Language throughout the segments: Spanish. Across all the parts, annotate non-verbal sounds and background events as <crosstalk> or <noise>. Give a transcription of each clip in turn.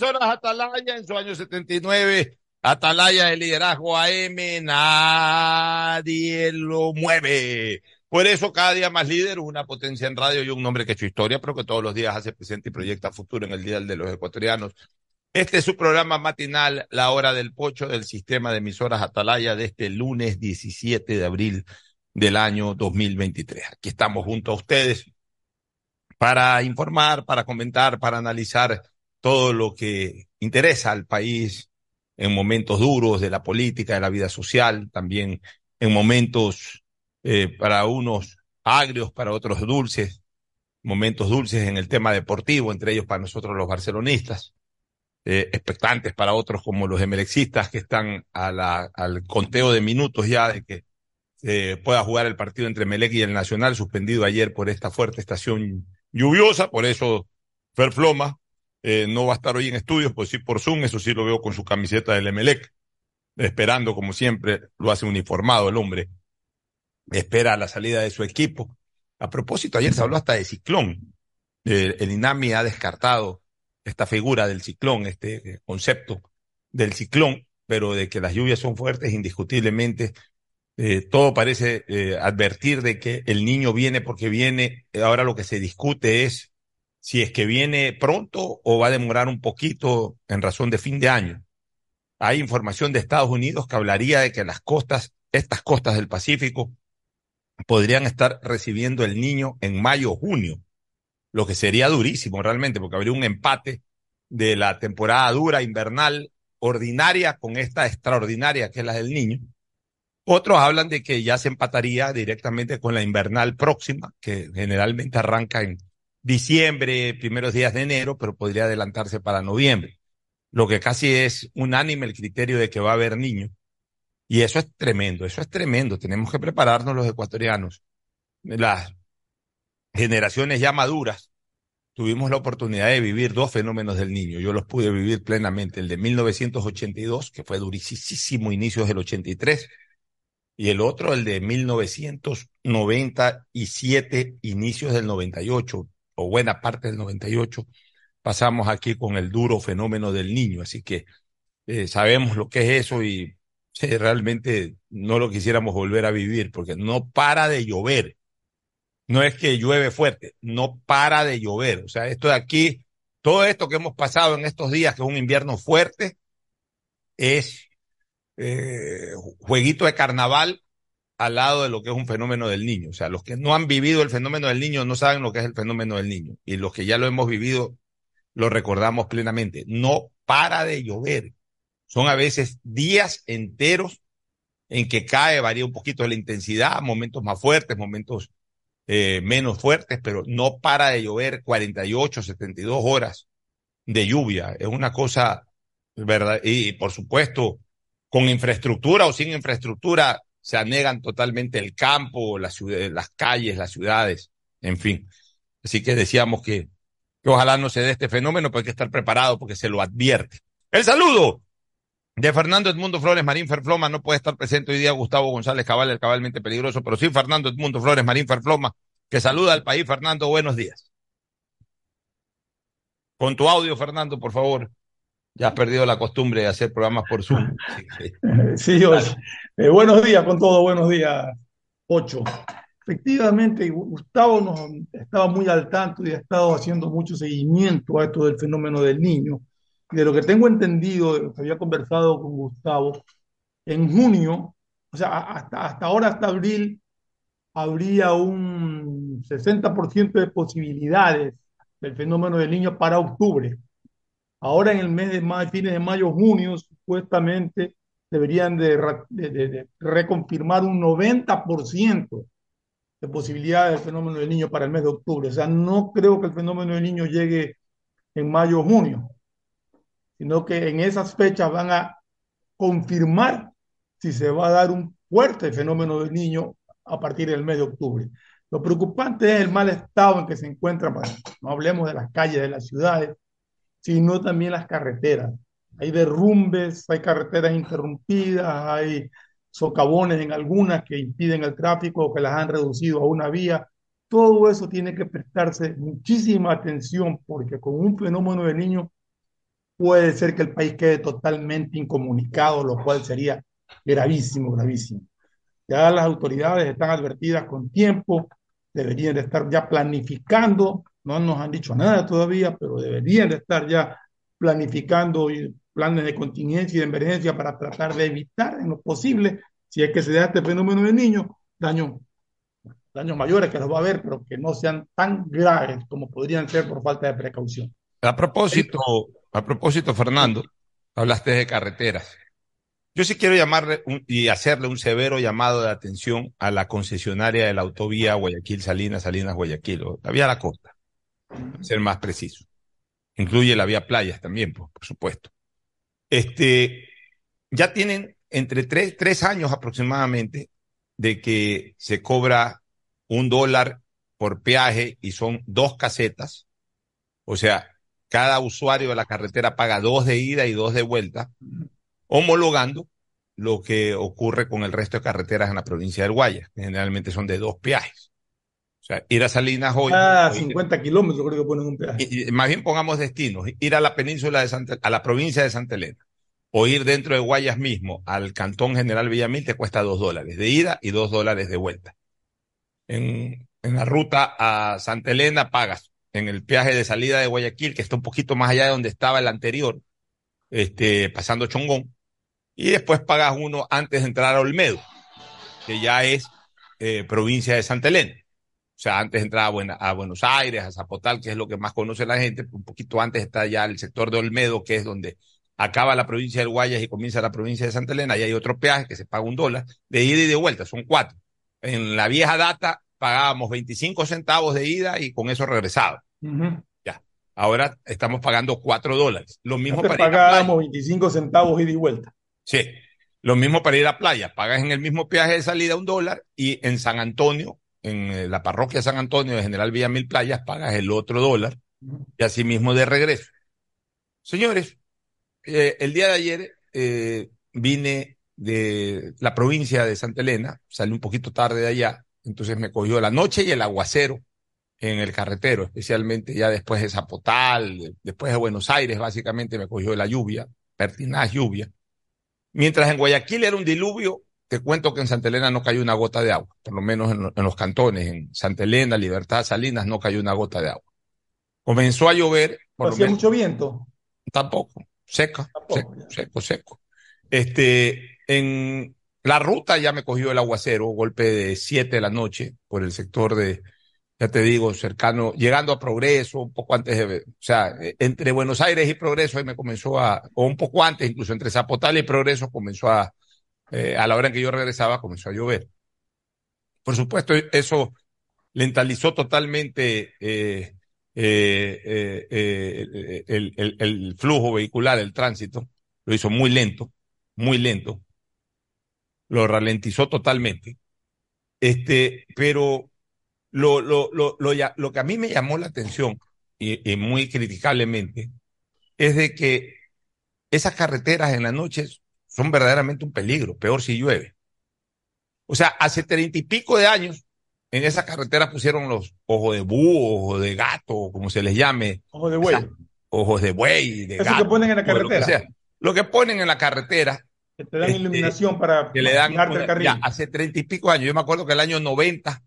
horas Atalaya en su año 79. Atalaya de liderazgo AM, nadie lo mueve. Por eso cada día más líder, una potencia en radio y un nombre que ha hecho historia, pero que todos los días hace presente y proyecta futuro en el Día de los Ecuatorianos. Este es su programa matinal, La Hora del Pocho, del sistema de emisoras Atalaya de este lunes 17 de abril del año 2023. Aquí estamos junto a ustedes para informar, para comentar, para analizar todo lo que interesa al país en momentos duros de la política, de la vida social, también en momentos eh, para unos agrios, para otros dulces, momentos dulces en el tema deportivo, entre ellos para nosotros los barcelonistas, eh, expectantes para otros como los emelexistas que están a la, al conteo de minutos ya de que eh, pueda jugar el partido entre Melec y el Nacional, suspendido ayer por esta fuerte estación lluviosa, por eso Ferfloma eh, no va a estar hoy en estudios, pues sí por Zoom, eso sí lo veo con su camiseta del Emelec, esperando como siempre, lo hace uniformado el hombre, espera la salida de su equipo. A propósito, ayer se habló hasta de ciclón. el INAMI ha descartado esta figura del ciclón, este concepto del ciclón, pero de que las lluvias son fuertes, indiscutiblemente, eh, todo parece eh, advertir de que el niño viene porque viene. Ahora lo que se discute es si es que viene pronto o va a demorar un poquito en razón de fin de año. Hay información de Estados Unidos que hablaría de que las costas, estas costas del Pacífico, podrían estar recibiendo el niño en mayo o junio, lo que sería durísimo realmente, porque habría un empate de la temporada dura, invernal, ordinaria, con esta extraordinaria que es la del niño. Otros hablan de que ya se empataría directamente con la invernal próxima, que generalmente arranca en diciembre, primeros días de enero, pero podría adelantarse para noviembre. Lo que casi es unánime el criterio de que va a haber niños. Y eso es tremendo, eso es tremendo. Tenemos que prepararnos los ecuatorianos. Las generaciones ya maduras tuvimos la oportunidad de vivir dos fenómenos del niño. Yo los pude vivir plenamente. El de 1982, que fue durísimo, inicios del 83, y el otro, el de 1997, inicios del 98, o buena parte del 98, pasamos aquí con el duro fenómeno del niño. Así que eh, sabemos lo que es eso y realmente no lo quisiéramos volver a vivir porque no para de llover. No es que llueve fuerte, no para de llover. O sea, esto de aquí, todo esto que hemos pasado en estos días, que es un invierno fuerte, es eh, jueguito de carnaval al lado de lo que es un fenómeno del niño. O sea, los que no han vivido el fenómeno del niño no saben lo que es el fenómeno del niño. Y los que ya lo hemos vivido lo recordamos plenamente. No para de llover. Son a veces días enteros en que cae, varía un poquito la intensidad, momentos más fuertes, momentos eh, menos fuertes, pero no para de llover 48, 72 horas de lluvia. Es una cosa, ¿verdad? Y por supuesto, con infraestructura o sin infraestructura, se anegan totalmente el campo, las, las calles, las ciudades, en fin. Así que decíamos que, que ojalá no se dé este fenómeno, pero hay que estar preparado porque se lo advierte. El saludo de Fernando Edmundo Flores Marín Ferfloma. No puede estar presente hoy día Gustavo González Cabal, el cabalmente peligroso, pero sí Fernando Edmundo Flores Marín Ferfloma, que saluda al país. Fernando, buenos días. Con tu audio, Fernando, por favor. Ya has perdido la costumbre de hacer programas por Zoom. <laughs> Sí, eh, buenos días con todo, buenos días, Ocho. Efectivamente, Gustavo nos estaba muy al tanto y ha estado haciendo mucho seguimiento a esto del fenómeno del niño. Y de lo que tengo entendido, de lo que había conversado con Gustavo, en junio, o sea, hasta, hasta ahora, hasta abril, habría un 60% de posibilidades del fenómeno del niño para octubre. Ahora en el mes de mayo, fines de mayo, junio, supuestamente deberían de, reconfirmar un 90% de posibilidades del fenómeno del niño para el mes de octubre. O sea, no creo que el fenómeno del niño llegue en mayo o junio, sino que en esas fechas van a confirmar si se va a dar un fuerte fenómeno del niño a partir del mes de octubre. Lo preocupante es el mal estado en que se encuentra, no hablemos de las calles de las ciudades, sino también las carreteras. Hay derrumbes, hay carreteras interrumpidas, hay socavones en algunas que impiden el tráfico o que las han reducido a una vía. Todo eso tiene que prestarse muchísima atención porque con un fenómeno de niño puede ser que el país quede totalmente incomunicado, lo cual sería gravísimo, gravísimo. Ya las autoridades están advertidas con tiempo, deberían de estar ya planificando, no nos han dicho nada todavía, pero deberían de estar ya planificando planes de contingencia y de emergencia para tratar de evitar en lo posible, si es que se da este fenómeno de niños, daños, daños mayores que los va a haber, pero que no sean tan graves como podrían ser por falta de precaución. A propósito, a propósito, Fernando, hablaste de carreteras. Yo sí quiero llamarle y hacerle un severo llamado de atención a la concesionaria de la autovía Guayaquil-Salinas, Salinas-Guayaquil, la vía la costa, para ser más preciso. Incluye la vía playas también, por, por supuesto. Este, ya tienen entre tres, tres años aproximadamente de que se cobra un dólar por peaje y son dos casetas. O sea, cada usuario de la carretera paga dos de ida y dos de vuelta homologando lo que ocurre con el resto de carreteras en la provincia del Guayas, que generalmente son de dos peajes. O sea, ir a Salinas hoy. Ah, 50 kilómetros creo que ponen un peaje. Y, más bien pongamos destinos, ir a la península de Santa, a la provincia de Santa Elena, o ir dentro de Guayas mismo al cantón general Villamil te cuesta dos dólares de ida y dos dólares de vuelta. En, en la ruta a Santa Elena pagas en el peaje de salida de Guayaquil, que está un poquito más allá de donde estaba el anterior, este, pasando Chongón, y después pagas uno antes de entrar a Olmedo, que ya es eh, provincia de Santa Elena. O sea, antes de entrar a, a, Buenos Aires, a Zapotal, que es lo que más conoce la gente, un poquito antes está ya el sector de Olmedo, que es donde acaba la provincia del Guayas y comienza la provincia de Santa Elena, y hay otro peaje que se paga un dólar, de ida y de vuelta, son cuatro. En la vieja data pagábamos 25 centavos de ida y con eso regresaba. Uh -huh. Ya. Ahora estamos pagando cuatro dólares. Lo mismo Antes para pagábamos 25 centavos ida y vuelta. Sí, lo mismo para ir a playa, pagas en el mismo peaje de salida un dólar y en San Antonio, en la parroquia de San Antonio de General Villa Mil Playas, pagas el otro dólar y así mismo de regreso. Señores, eh, el día de ayer eh, vine de la provincia de Santa Elena, salí un poquito tarde de allá, entonces me cogió la noche y el aguacero en el carretero, especialmente ya después de Zapotal, después de Buenos Aires, básicamente me cogió la lluvia, pertinaz lluvia. Mientras en Guayaquil era un diluvio, te cuento que en Santa Elena no cayó una gota de agua, por lo menos en, en los cantones, en Santa Elena, Libertad, Salinas, no cayó una gota de agua. Comenzó a llover. Por ¿Hacía mucho viento? Tampoco, seca, tampoco, seco, seco, seco. Este, en la ruta ya me cogió el aguacero, golpe de siete de la noche por el sector de, ya te digo, cercano, llegando a Progreso, un poco antes de, o sea, entre Buenos Aires y Progreso, ahí me comenzó a, o un poco antes, incluso entre Zapotal y Progreso, comenzó a, eh, a la hora en que yo regresaba, comenzó a llover. Por supuesto, eso lentalizó totalmente eh, eh, el, flujo vehicular, el tránsito, lo hizo muy lento, muy lento, lo ralentizó totalmente. Este, pero lo, lo, lo, lo, que a mí me llamó la atención, y, muy criticablemente, es de que esas carreteras en las noches son verdaderamente un peligro, peor si llueve. O sea, hace treinta y pico de años, en esas carreteras pusieron los ojos de búho, ojos de gato, como se les llame. Ojos de buey. ojos de buey, de Eso gato. que ponen en la carretera. Lo que, sea. lo que ponen en la carretera que te dan este, iluminación para que le dan el carril. Ya, hace treinta y pico años. Yo me acuerdo que el año 90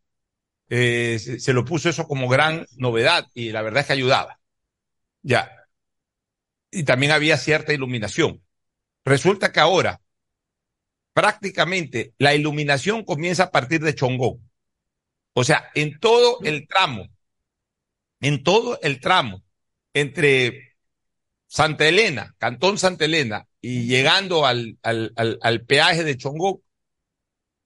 eh, se, se, lo puso eso como gran novedad y la verdad es que ayudaba. Ya. Y también había cierta iluminación. Resulta que ahora prácticamente la iluminación comienza a partir de Chongón. O sea, en todo el tramo, en todo el tramo entre Santa Elena, Cantón Santa Elena y llegando al, al, al, al peaje de Chongón,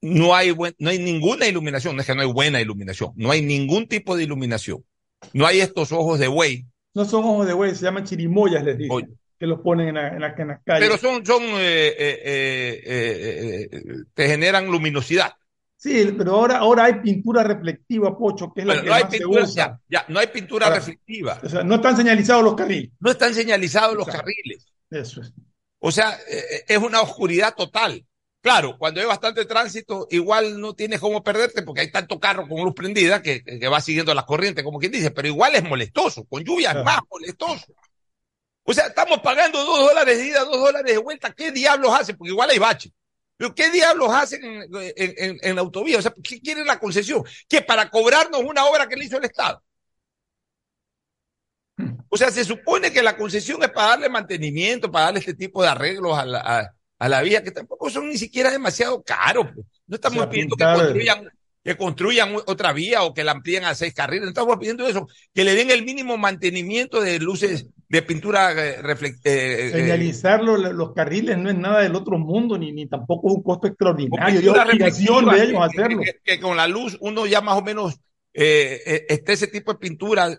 no hay, buen, no hay ninguna iluminación, no es que no hay buena iluminación, no hay ningún tipo de iluminación. No hay estos ojos de buey. No son ojos de buey, se llaman chirimoyas, les digo. Que los ponen en, la, en, la, en las calles. Pero son, son eh, eh, eh, te generan luminosidad. Sí, pero ahora, ahora hay pintura reflectiva, Pocho, que es bueno, la que no hay más pintura, se usa. Ya, ya, no hay pintura reflectiva. O sea, no están señalizados los carriles. No están señalizados los carriles. Eso es. O sea, eh, es una oscuridad total. Claro, cuando hay bastante tránsito, igual no tienes cómo perderte porque hay tanto carro con luz prendida que, que va siguiendo las corrientes, como quien dice, pero igual es molestoso. Con lluvia es más molestoso. O sea, estamos pagando dos dólares de ida, dos dólares de vuelta. ¿Qué diablos hacen? Porque igual hay bache. Pero ¿qué diablos hacen en, en, en, la autovía? O sea, ¿qué quiere la concesión? ¿Que para cobrarnos una obra que le hizo el Estado? O sea, se supone que la concesión es para darle mantenimiento, para darle este tipo de arreglos a la, a, a la vía, que tampoco son ni siquiera demasiado caros. Pues. No estamos pidiendo que construyan, que construyan otra vía o que la amplíen a seis carriles. No estamos pidiendo eso, que le den el mínimo mantenimiento de luces de pintura eh, eh, eh, Señalizar los, los, carriles no es nada del otro mundo, ni, ni tampoco es un costo extraordinario. Yo obligación de ellos hacerlo. Que, que, con la luz uno ya más o menos eh, esté ese tipo de pintura,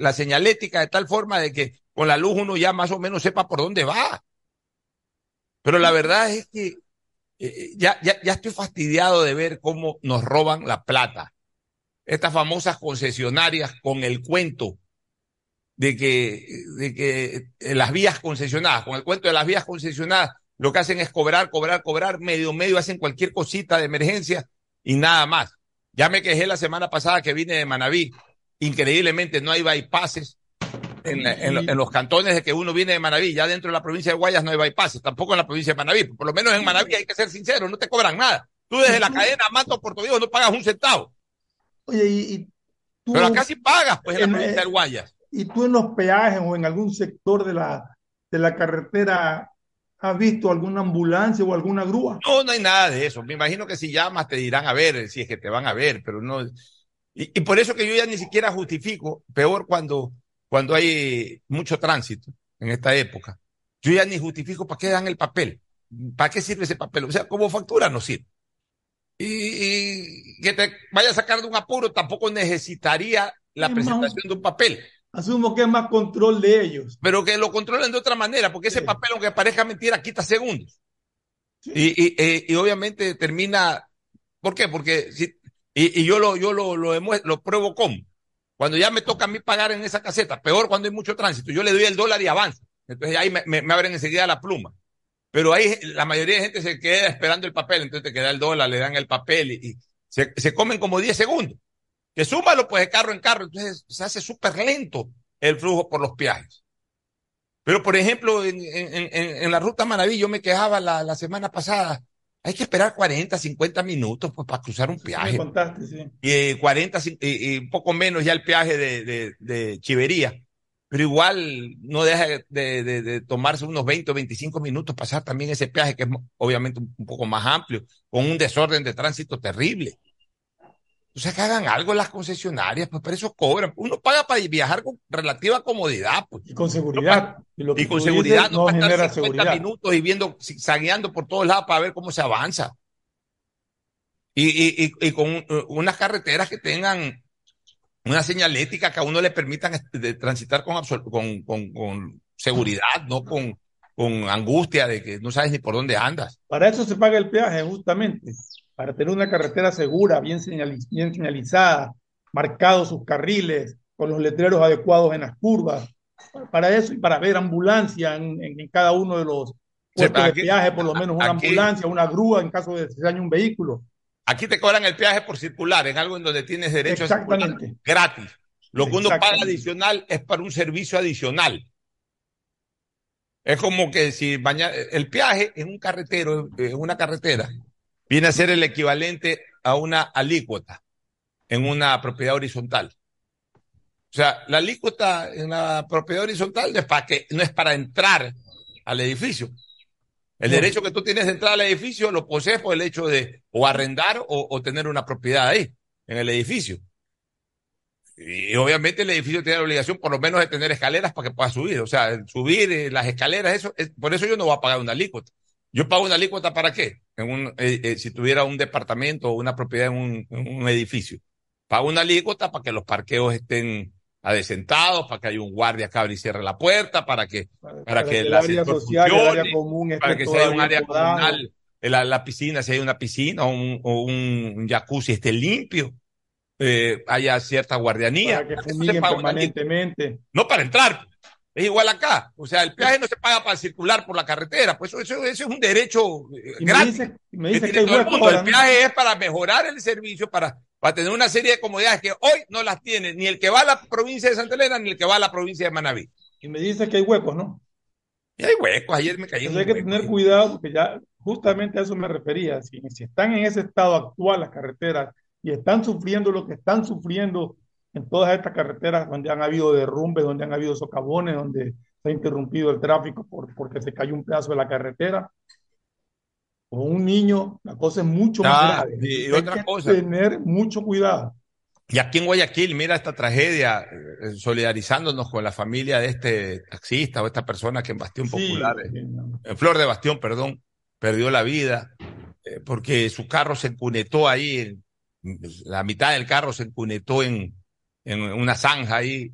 la señalética de tal forma de que con la luz uno ya más o menos sepa por dónde va. Pero la verdad es que ya, ya, ya estoy fastidiado de ver cómo nos roban la plata. Estas famosas concesionarias con el cuento de que, de que las vías concesionadas, con el cuento de las vías concesionadas, lo que hacen es cobrar, cobrar, cobrar, medio, medio, hacen cualquier cosita de emergencia y nada más. Ya me quejé la semana pasada que vine de Manabí. Increíblemente no hay bypasses en, en, los cantones de que uno viene de Manabí. Ya dentro de la provincia de Guayas no hay bypasses, tampoco en la provincia de Manabí. Por lo menos en Manabí hay que ser sincero, no te cobran nada. Tú desde la cadena Mato Puerto Viejo no pagas un centavo. Oye, y, tú, Pero acá sí pagas, pues, en, la provincia de Guayas y tú en los peajes o en algún sector de la, de la carretera has visto alguna ambulancia o alguna grúa. No, no hay nada de eso. Me imagino que si llamas te dirán a ver, si es que te van a ver, pero no. Y, y por eso que yo ya ni siquiera justifico, peor cuando, cuando hay mucho tránsito en esta época. Yo ya ni justifico para qué dan el papel. ¿Para qué sirve ese papel? O sea, como factura no sirve. Y, y que te vaya a sacar de un apuro tampoco necesitaría la presentación de un papel. Asumo que es más control de ellos. Pero que lo controlen de otra manera, porque ese papel, aunque parezca mentira, quita segundos. Y, y, eh, y, obviamente termina. ¿Por qué? Porque si, y, y yo lo, yo lo, lo, demuestro, lo pruebo como. Cuando ya me toca a mí pagar en esa caseta, peor cuando hay mucho tránsito, yo le doy el dólar y avanzo. Entonces ahí me, me, me abren enseguida la pluma. Pero ahí la mayoría de gente se queda esperando el papel, entonces te queda el dólar, le dan el papel y, y se, se comen como 10 segundos que súmalo pues de carro en carro, entonces se hace súper lento el flujo por los peajes. Pero por ejemplo, en, en, en, la ruta Manaví, yo me quejaba la, la, semana pasada, hay que esperar 40, 50 minutos pues, para cruzar un peaje. contaste, sí. Y 40, y, un poco menos ya el peaje de, de, de Chivería. Pero igual no deja de, de, de, tomarse unos 20 o 25 minutos pasar también ese peaje que es obviamente un poco más amplio, con un desorden de tránsito terrible. O sea, que hagan algo las concesionarias, pues por eso cobran. Uno paga para viajar con relativa comodidad, pues. Y con seguridad. y, con seguridad, no, para estar 50 seguridad. minutos y viendo, sagueando por todos lados para ver cómo se avanza. Y, y, y, y con uh, unas carreteras que tengan una señalética que a uno le permitan de transitar con, con, con, con seguridad, no con, con angustia de que no sabes ni por dónde andas. Para eso se paga el peaje, justamente para tener una carretera segura, bien, bien señalizada, marcados sus carriles, con los letreros adecuados en las curvas, para eso y para ver ambulancia en, en, cada uno de los puestos de peaje, por lo menos una aquí, ambulancia, una grúa en caso de que se dañe un vehículo. Aquí te cobran el peaje por circular, en algo en donde tienes derecho a circular gratis. Lo que uno paga adicional es para un servicio adicional. Es como que si mañana, el peaje en un carretero, en una carretera, viene a ser el equivalente a una alícuota en una propiedad horizontal. O sea, la alícuota en la propiedad horizontal es para que, no es para entrar al edificio. El derecho que tú tienes de entrar al edificio lo posees por el hecho de o arrendar o, o tener una propiedad ahí, en el edificio. Y obviamente el edificio tiene la obligación por lo menos de tener escaleras para que pueda subir. O sea, subir eh, las escaleras, eso, es, por eso yo no voy a pagar una alícuota. Yo pago una alícuota para qué? En un, eh, eh, si tuviera un departamento o una propiedad en un, en un, edificio. Pago una alícuota para que los parqueos estén adecentados, para que haya un guardia que abra y cierre la puerta, para que, para, para que, que el área social, funcione, el área común para que sea un área comunal, la, la, piscina, si hay una piscina o un, o un jacuzzi esté limpio. Eh, haya cierta guardianía. Para que fumiguen permanentemente. No para entrar. Es igual acá. O sea, el peaje no se paga para circular por la carretera. Pues eso, eso, eso es un derecho eh, gratis. Me dice, me dice que, que todo el, mundo. el peaje es para mejorar el servicio, para, para tener una serie de comodidades que hoy no las tiene ni el que va a la provincia de Santa Elena ni el que va a la provincia de Manaví. Y me dice que hay huecos, ¿no? Y hay huecos, ayer me caí. Entonces hay que tener cuidado porque ya justamente a eso me refería. Si, si están en ese estado actual las carreteras y están sufriendo lo que están sufriendo en todas estas carreteras donde han habido derrumbes, donde han habido socavones, donde se ha interrumpido el tráfico por, porque se cayó un pedazo de la carretera, o un niño, la cosa es mucho más Ah, grave. y Hay otra que cosa. tener mucho cuidado. Y aquí en Guayaquil, mira esta tragedia, eh, solidarizándonos con la familia de este taxista o esta persona que en Bastión Sí, Popular, eh, sí, no. en Flor de Bastión, perdón, perdió la vida eh, porque su carro se encunetó ahí, en- la mitad del carro se encunetó en, en una zanja ahí,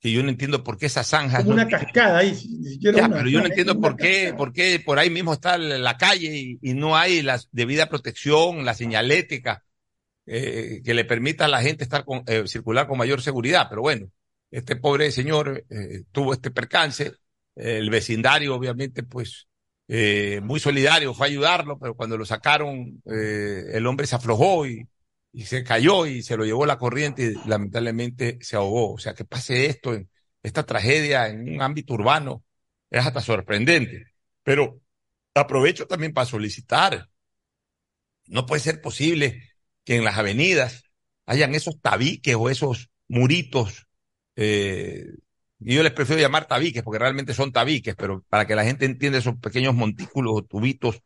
que yo no entiendo por qué esa zanja Como no una tiene- cascada ahí, ni siquiera Ya, una- pero yo no entiendo por qué, por qué por ahí mismo está la calle y, y no hay la debida protección, la señalética eh, que le permita a la gente estar con, eh, circular con mayor seguridad. Pero bueno, este pobre señor eh, tuvo este percance, el vecindario obviamente pues eh, muy solidario fue a ayudarlo, pero cuando lo sacaron eh, el hombre se aflojó y, y se cayó y se lo llevó la corriente y lamentablemente se ahogó. O sea, que pase esto, esta tragedia en un ámbito urbano es hasta sorprendente. Pero aprovecho también para solicitar, no puede ser posible que en las avenidas hayan esos tabiques o esos muritos, eh, y yo les prefiero llamar tabiques porque realmente son tabiques, pero para que la gente entienda esos pequeños montículos o tubitos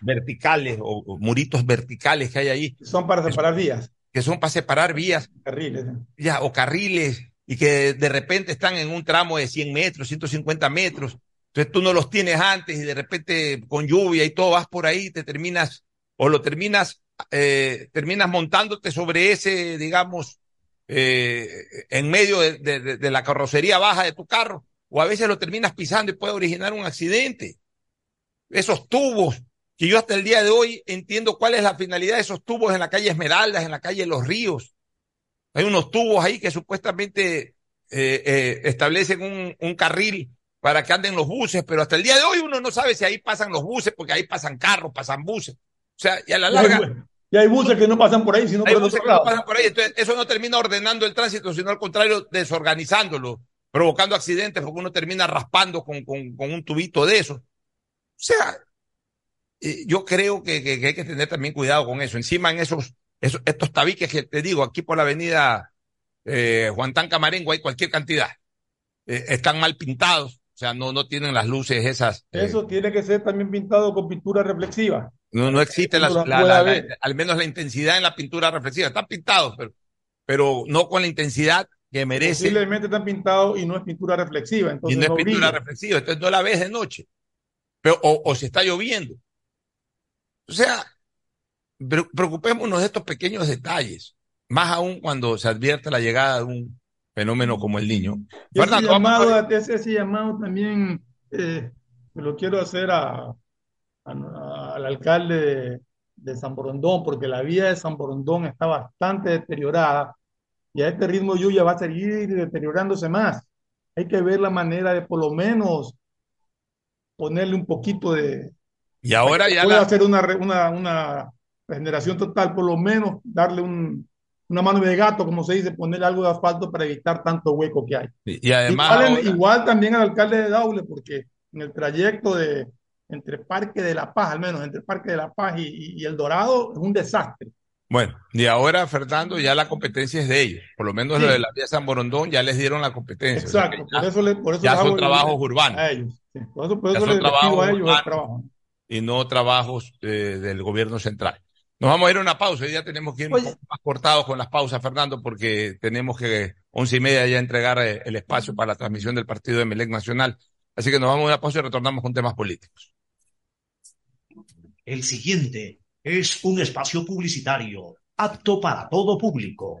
verticales o, o muritos verticales que hay ahí, Son para separar vías, que son para separar vías carriles. ya, o carriles, y que de repente están en un tramo de 100 metros, 150 metros. Entonces tú no los tienes antes y de repente con lluvia y todo vas por ahí, te terminas, o lo terminas, eh, terminas montándote sobre ese, digamos, eh, en medio de, de, de la carrocería baja de tu carro, o a veces lo terminas pisando y puede originar un accidente. Esos tubos, que yo hasta el día de hoy entiendo cuál es la finalidad de esos tubos en la calle Esmeraldas, en la calle Los Ríos. Hay unos tubos ahí que supuestamente eh, eh, establecen un, un, carril para que anden los buses, pero hasta el día de hoy uno no sabe si ahí pasan los buses, porque ahí pasan carros, pasan buses. O sea, y a la larga. Y hay buses que no pasan por ahí, sino hay por buses otro que lado. no pasan por ahí. Entonces, eso no termina ordenando el tránsito, sino al contrario, desorganizándolo, provocando accidentes, porque uno termina raspando con, con, con un tubito de eso. O sea, eh, yo creo que, que, que, hay que tener también cuidado con eso. Encima en esos, esos estos tabiques que te digo, aquí por la avenida eh, Juan Tan Camarengo hay cualquier cantidad. Eh, están mal pintados, o sea, no, no tienen las luces esas. Eh, Eso tiene que ser también pintado con pintura reflexiva. No, no existe la, la, la, la, al menos la intensidad en la pintura reflexiva. Están pintados, pero, pero no con la intensidad que merece. Posiblemente están pintados y no es pintura reflexiva. Entonces y no es pintura reflexiva, entonces no la ves de noche. Pero, o, o si está lloviendo. O sea, preocupémonos de estos pequeños detalles, más aún cuando se advierte la llegada de un fenómeno como el niño. Fernando, ese, llamado, a... ese, llamado también eh, lo quiero hacer a, a, al alcalde de, de, San Borondón, porque la vía de San Borondón está bastante deteriorada y a este ritmo lluvia va a seguir deteriorándose más. Hay que ver la manera de por lo menos ponerle un poquito de... Y ahora ya... Puede la... hacer una, una, una regeneración total, por lo menos darle un, una mano de gato, como se dice, ponerle algo de asfalto para evitar tanto hueco que hay. Y, y además. Igual, ahora... igual, también al alcalde de Daule, porque en el trayecto de entre Parque de la Paz, al menos entre Parque de la Paz y, y, El Dorado, es un desastre. Bueno, y ahora, Fernando, ya la competencia es de ellos. Por lo menos Sí. lo de la vía San Borondón ya les dieron la competencia. O sea Exacto, ya- por eso, le, por eso ya son el- trabajos urbanos. A ellos. sí. Por eso, por Ya eso son les trabajos a ellos el urbanos. trabajo. Y no trabajos eh, del gobierno central. Nos vamos a ir a una pausa y ya tenemos que ir un poco más cortados con las pausas, Fernando, porque tenemos que once y media ya entregar eh, el espacio para la transmisión del partido de Melec Nacional. Así que nos vamos a una pausa y retornamos con temas políticos. El siguiente es un espacio publicitario apto para todo público.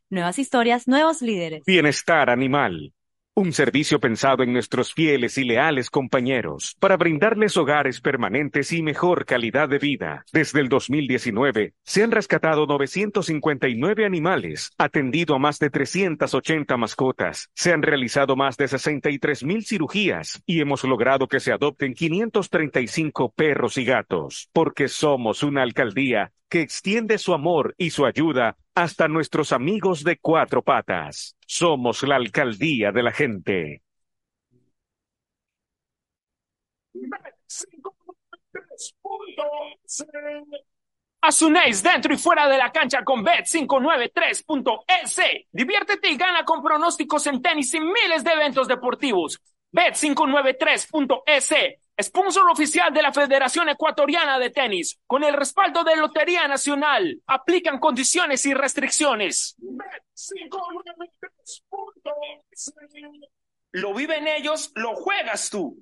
Nuevas historias, nuevos líderes. Bienestar animal. Un servicio pensado en nuestros fieles y leales compañeros para brindarles hogares permanentes y mejor calidad de vida. Desde el 2019 se han rescatado 959 animales, atendido a más de 380 mascotas, se han realizado más de 63 mil cirugías y hemos logrado que se adopten 535 perros y gatos, porque somos una alcaldía que extiende su amor y su ayuda hasta nuestros amigos de cuatro patas. Somos la alcaldía de la gente. Asunéis dentro y fuera de la cancha con Bet593.es. Diviértete y gana con pronósticos en tenis y miles de eventos deportivos. Bet593.es, sponsor oficial de la Federación Ecuatoriana de Tenis, con el respaldo de Lotería Nacional. Aplican condiciones y restricciones. Bet593.es. Lo viven ellos, lo juegas tú.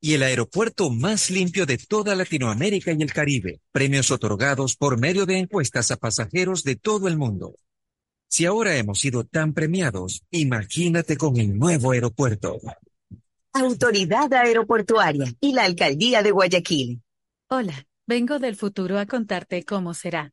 y el aeropuerto más limpio de toda Latinoamérica y el Caribe, premios otorgados por medio de encuestas a pasajeros de todo el mundo. Si ahora hemos sido tan premiados, imagínate con el nuevo aeropuerto. Autoridad Aeroportuaria y la Alcaldía de Guayaquil. Hola, vengo del futuro a contarte cómo será.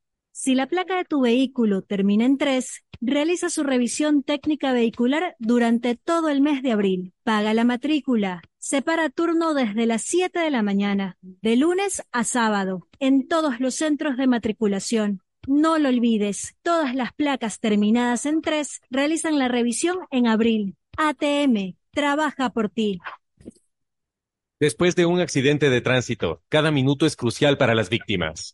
Si la placa de tu vehículo termina en 3, realiza su revisión técnica vehicular durante todo el mes de abril. Paga la matrícula. Separa turno desde las 7 de la mañana, de lunes a sábado, en todos los centros de matriculación. No lo olvides, todas las placas terminadas en 3 realizan la revisión en abril. ATM, trabaja por ti. Después de un accidente de tránsito, cada minuto es crucial para las víctimas.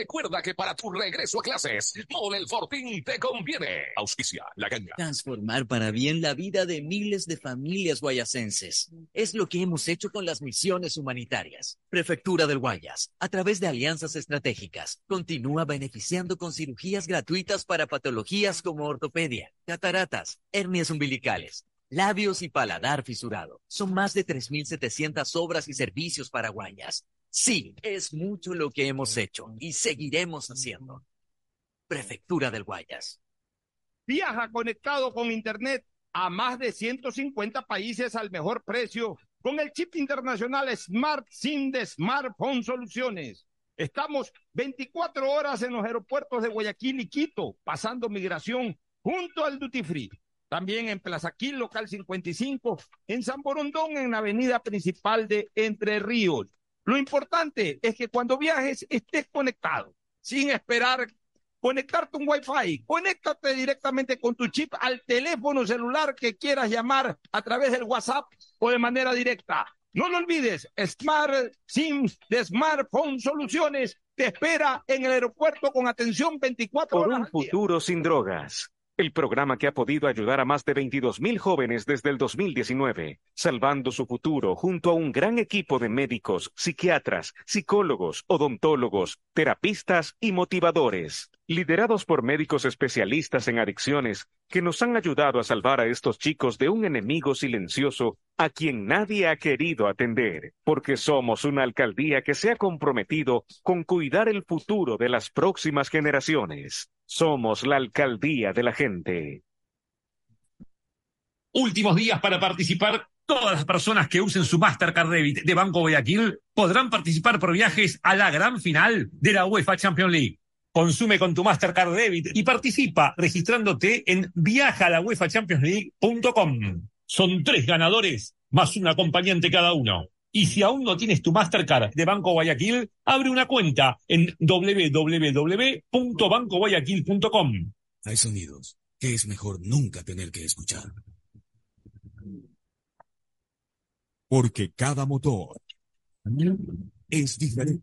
recuerda que para tu regreso a clases, Mole el Fortín te conviene. Auspicia la ganga. Transformar para bien la vida de miles de familias guayacenses. Es lo que hemos hecho con las misiones humanitarias. Prefectura del Guayas, a través de alianzas estratégicas, continúa beneficiando con cirugías gratuitas para patologías como ortopedia, cataratas, hernias umbilicales, labios y paladar fisurado. Son más de 3.700 obras y servicios para Guayas. Sí, es mucho lo que hemos hecho y seguiremos haciendo. Prefectura del Guayas. Viaja conectado con Internet a más de 150 países al mejor precio con el chip internacional Smart SIM de Smartphone Soluciones. Estamos 24 horas en los aeropuertos de Guayaquil y Quito, pasando migración junto al Duty Free. También en Plaza Quil, local 55, en San Borondón, en la avenida principal de Entre Ríos. Lo importante es que cuando viajes estés conectado, sin esperar conectarte un Wi-Fi. Conéctate directamente con tu chip al teléfono celular que quieras llamar a través del WhatsApp o de manera directa. No lo olvides, Smart SIM de Smartphone Soluciones te espera en el aeropuerto con atención 24 Por horas. un futuro sin drogas. El programa que ha podido ayudar a más de 22 mil jóvenes desde el 2019, salvando su futuro junto a un gran equipo de médicos, psiquiatras, psicólogos, odontólogos, terapistas y motivadores, liderados por médicos especialistas en adicciones que nos han ayudado a salvar a estos chicos de un enemigo silencioso a quien nadie ha querido atender, porque somos una alcaldía que se ha comprometido con cuidar el futuro de las próximas generaciones. Somos la alcaldía de la gente. Últimos días para participar. Todas las personas que usen su Mastercard Debit de Banco Guayaquil podrán participar por viajes a la gran final de la UEFA Champions League. Consume con tu Mastercard Debit y participa registrándote en viajalauefachampionsleague.com. Son tres ganadores más un acompañante cada uno. Y si aún no tienes tu Mastercard de Banco Guayaquil, abre una cuenta en www.bancoguayaquil.com. Hay sonidos que es mejor nunca tener que escuchar. Porque cada motor es diferente.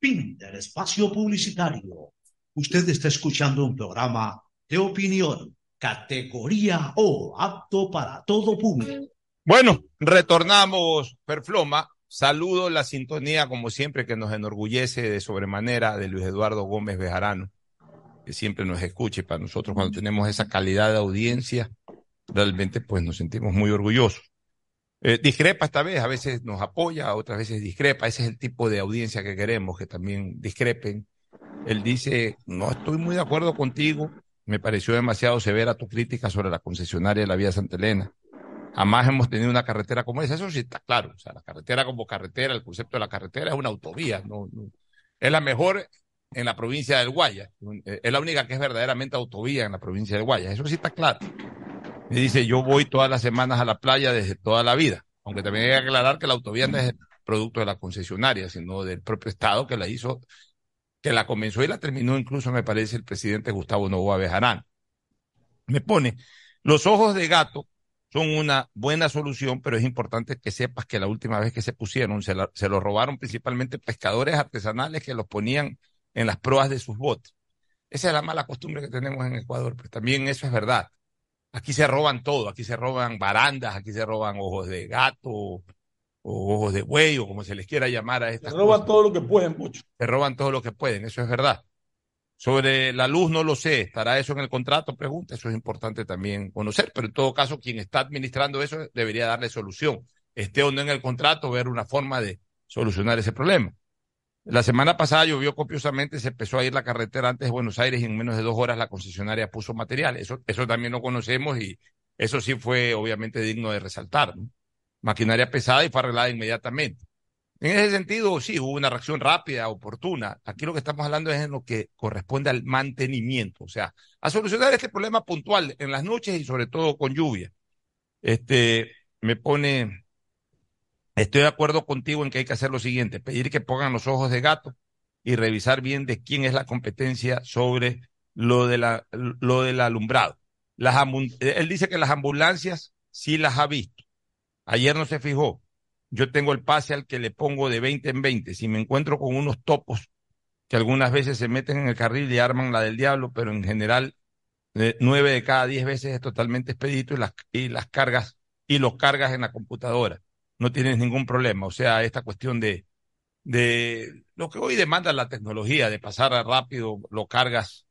Fin del espacio publicitario. Usted está escuchando un programa de opinión, categoría O, apto para todo público. Bueno, retornamos, Perfloma. Saludo la sintonía, como siempre, que nos enorgullece de sobremanera de Luis Eduardo Gómez Bejarano, que siempre nos escucha y para nosotros cuando tenemos esa calidad de audiencia realmente pues nos sentimos muy orgullosos. Eh, discrepa esta vez, a veces nos apoya, otras veces discrepa. Ese es el tipo de audiencia que queremos, que también discrepen. Él dice, no estoy muy de acuerdo contigo, me pareció demasiado severa tu crítica sobre la concesionaria de la vía Santa Elena. Jamás hemos tenido una carretera como esa, eso sí está claro. O sea, la carretera como carretera, el concepto de la carretera es una autovía, no, es la mejor en la provincia del Guayas. Es la única que es verdaderamente autovía en la provincia del Guayas. Eso sí está claro. Me dice, yo voy todas las semanas a la playa desde toda la vida. Aunque también hay que aclarar que la autovía no es producto de la concesionaria, sino del propio Estado que la hizo, que la comenzó y la terminó incluso, me parece, el presidente Gustavo Novoa Bejarán. Me pone, los ojos de gato son una buena solución, pero es importante que sepas que la última vez que se pusieron, se, se los robaron principalmente pescadores artesanales que los ponían en las proas de sus botes. Esa es la mala costumbre que tenemos en Ecuador, pues también eso es verdad. Aquí se roban todo, aquí se roban barandas, aquí se roban ojos de gato o ojos de buey o como se les quiera llamar a estas Se roban cosas. todo lo que pueden, mucho. Se roban todo lo que pueden, eso es verdad. Sobre la luz no lo sé, ¿estará eso en el contrato? Pregunta, eso es importante también conocer, pero en todo caso quien está administrando eso debería darle solución. Esté o no en el contrato, ver una forma de solucionar ese problema. La semana pasada llovió copiosamente, se empezó a ir la carretera antes de Buenos Aires y en menos de dos horas la concesionaria puso material. Eso, eso también lo conocemos y eso sí fue obviamente digno de resaltar. ¿no? Maquinaria pesada y fue arreglada inmediatamente. En ese sentido, sí, hubo una reacción rápida, oportuna. Aquí lo que estamos hablando es en lo que corresponde al mantenimiento, o sea, a solucionar este problema puntual en las noches y sobre todo con lluvia. Este, me pone, estoy de acuerdo contigo en que hay que hacer lo siguiente, pedir que pongan los ojos de gato y revisar bien de quién es la competencia sobre lo, de la, lo del alumbrado. Él dice que las ambulancias sí las ha visto. Ayer no se fijó. Yo tengo el pase al que le pongo de 20 en 20. Si me encuentro con unos topos que algunas veces se meten en el carril y arman la del diablo, pero en general eh, nueve de cada diez veces es totalmente expedito y las, y las cargas y los cargas en la computadora. No tienes ningún problema. O sea, esta cuestión de, de lo que hoy demanda la tecnología, de pasar rápido, lo cargas,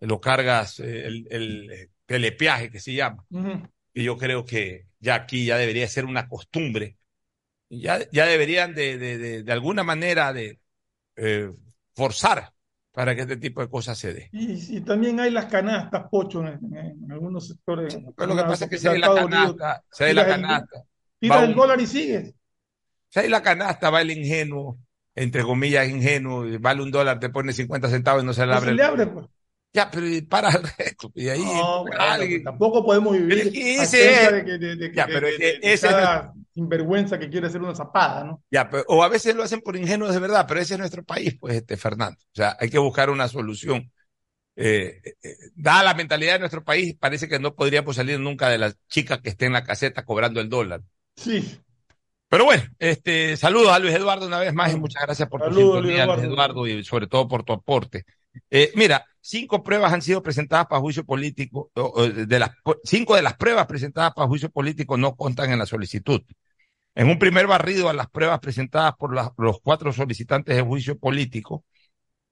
lo cargas, eh, el, el telepeaje que se llama. Y yo creo que ya aquí ya debería ser una costumbre. Ya, ya deberían de, de, de, de alguna manera de eh, forzar para que este tipo de cosas se dé. Y, y también hay las canastas, Pocho, en, algunos sectores. Pero lo que pasa es que la Estados Unidos, canasta, hay la canasta, Tiras va el dólar y sigues. si hay la canasta, va el ingenuo, entre comillas ingenuo, vale un dólar, te pone 50 centavos y no se le No abre. se el- le abre, pues. Ya, pero para el resto. Y ahí No, bueno, alguien- pues tampoco podemos vivir que a ese expensas es- de, que- de- de- Ya, pero de- ese es sinvergüenza que quiere hacer una zapada, ¿no? Ya, pero- o a veces lo hacen por ingenuos de verdad, pero ese es nuestro país, pues, este Fernando. O sea, hay que buscar una solución. Eh, eh, eh, dada la mentalidad de nuestro país, parece que no podríamos salir nunca de las chicas que estén en la caseta cobrando el dólar. Sí. Pero bueno, este, saludos a Luis Eduardo una vez más y muchas gracias por tu Saludos, sintonía, Luis Eduardo. Eduardo, y sobre todo por tu aporte. Eh, mira, cinco pruebas han sido presentadas para juicio político, de las, cinco de las pruebas presentadas para juicio político no constan en la solicitud. En un primer barrido a las pruebas presentadas por los cuatro solicitantes de juicio político,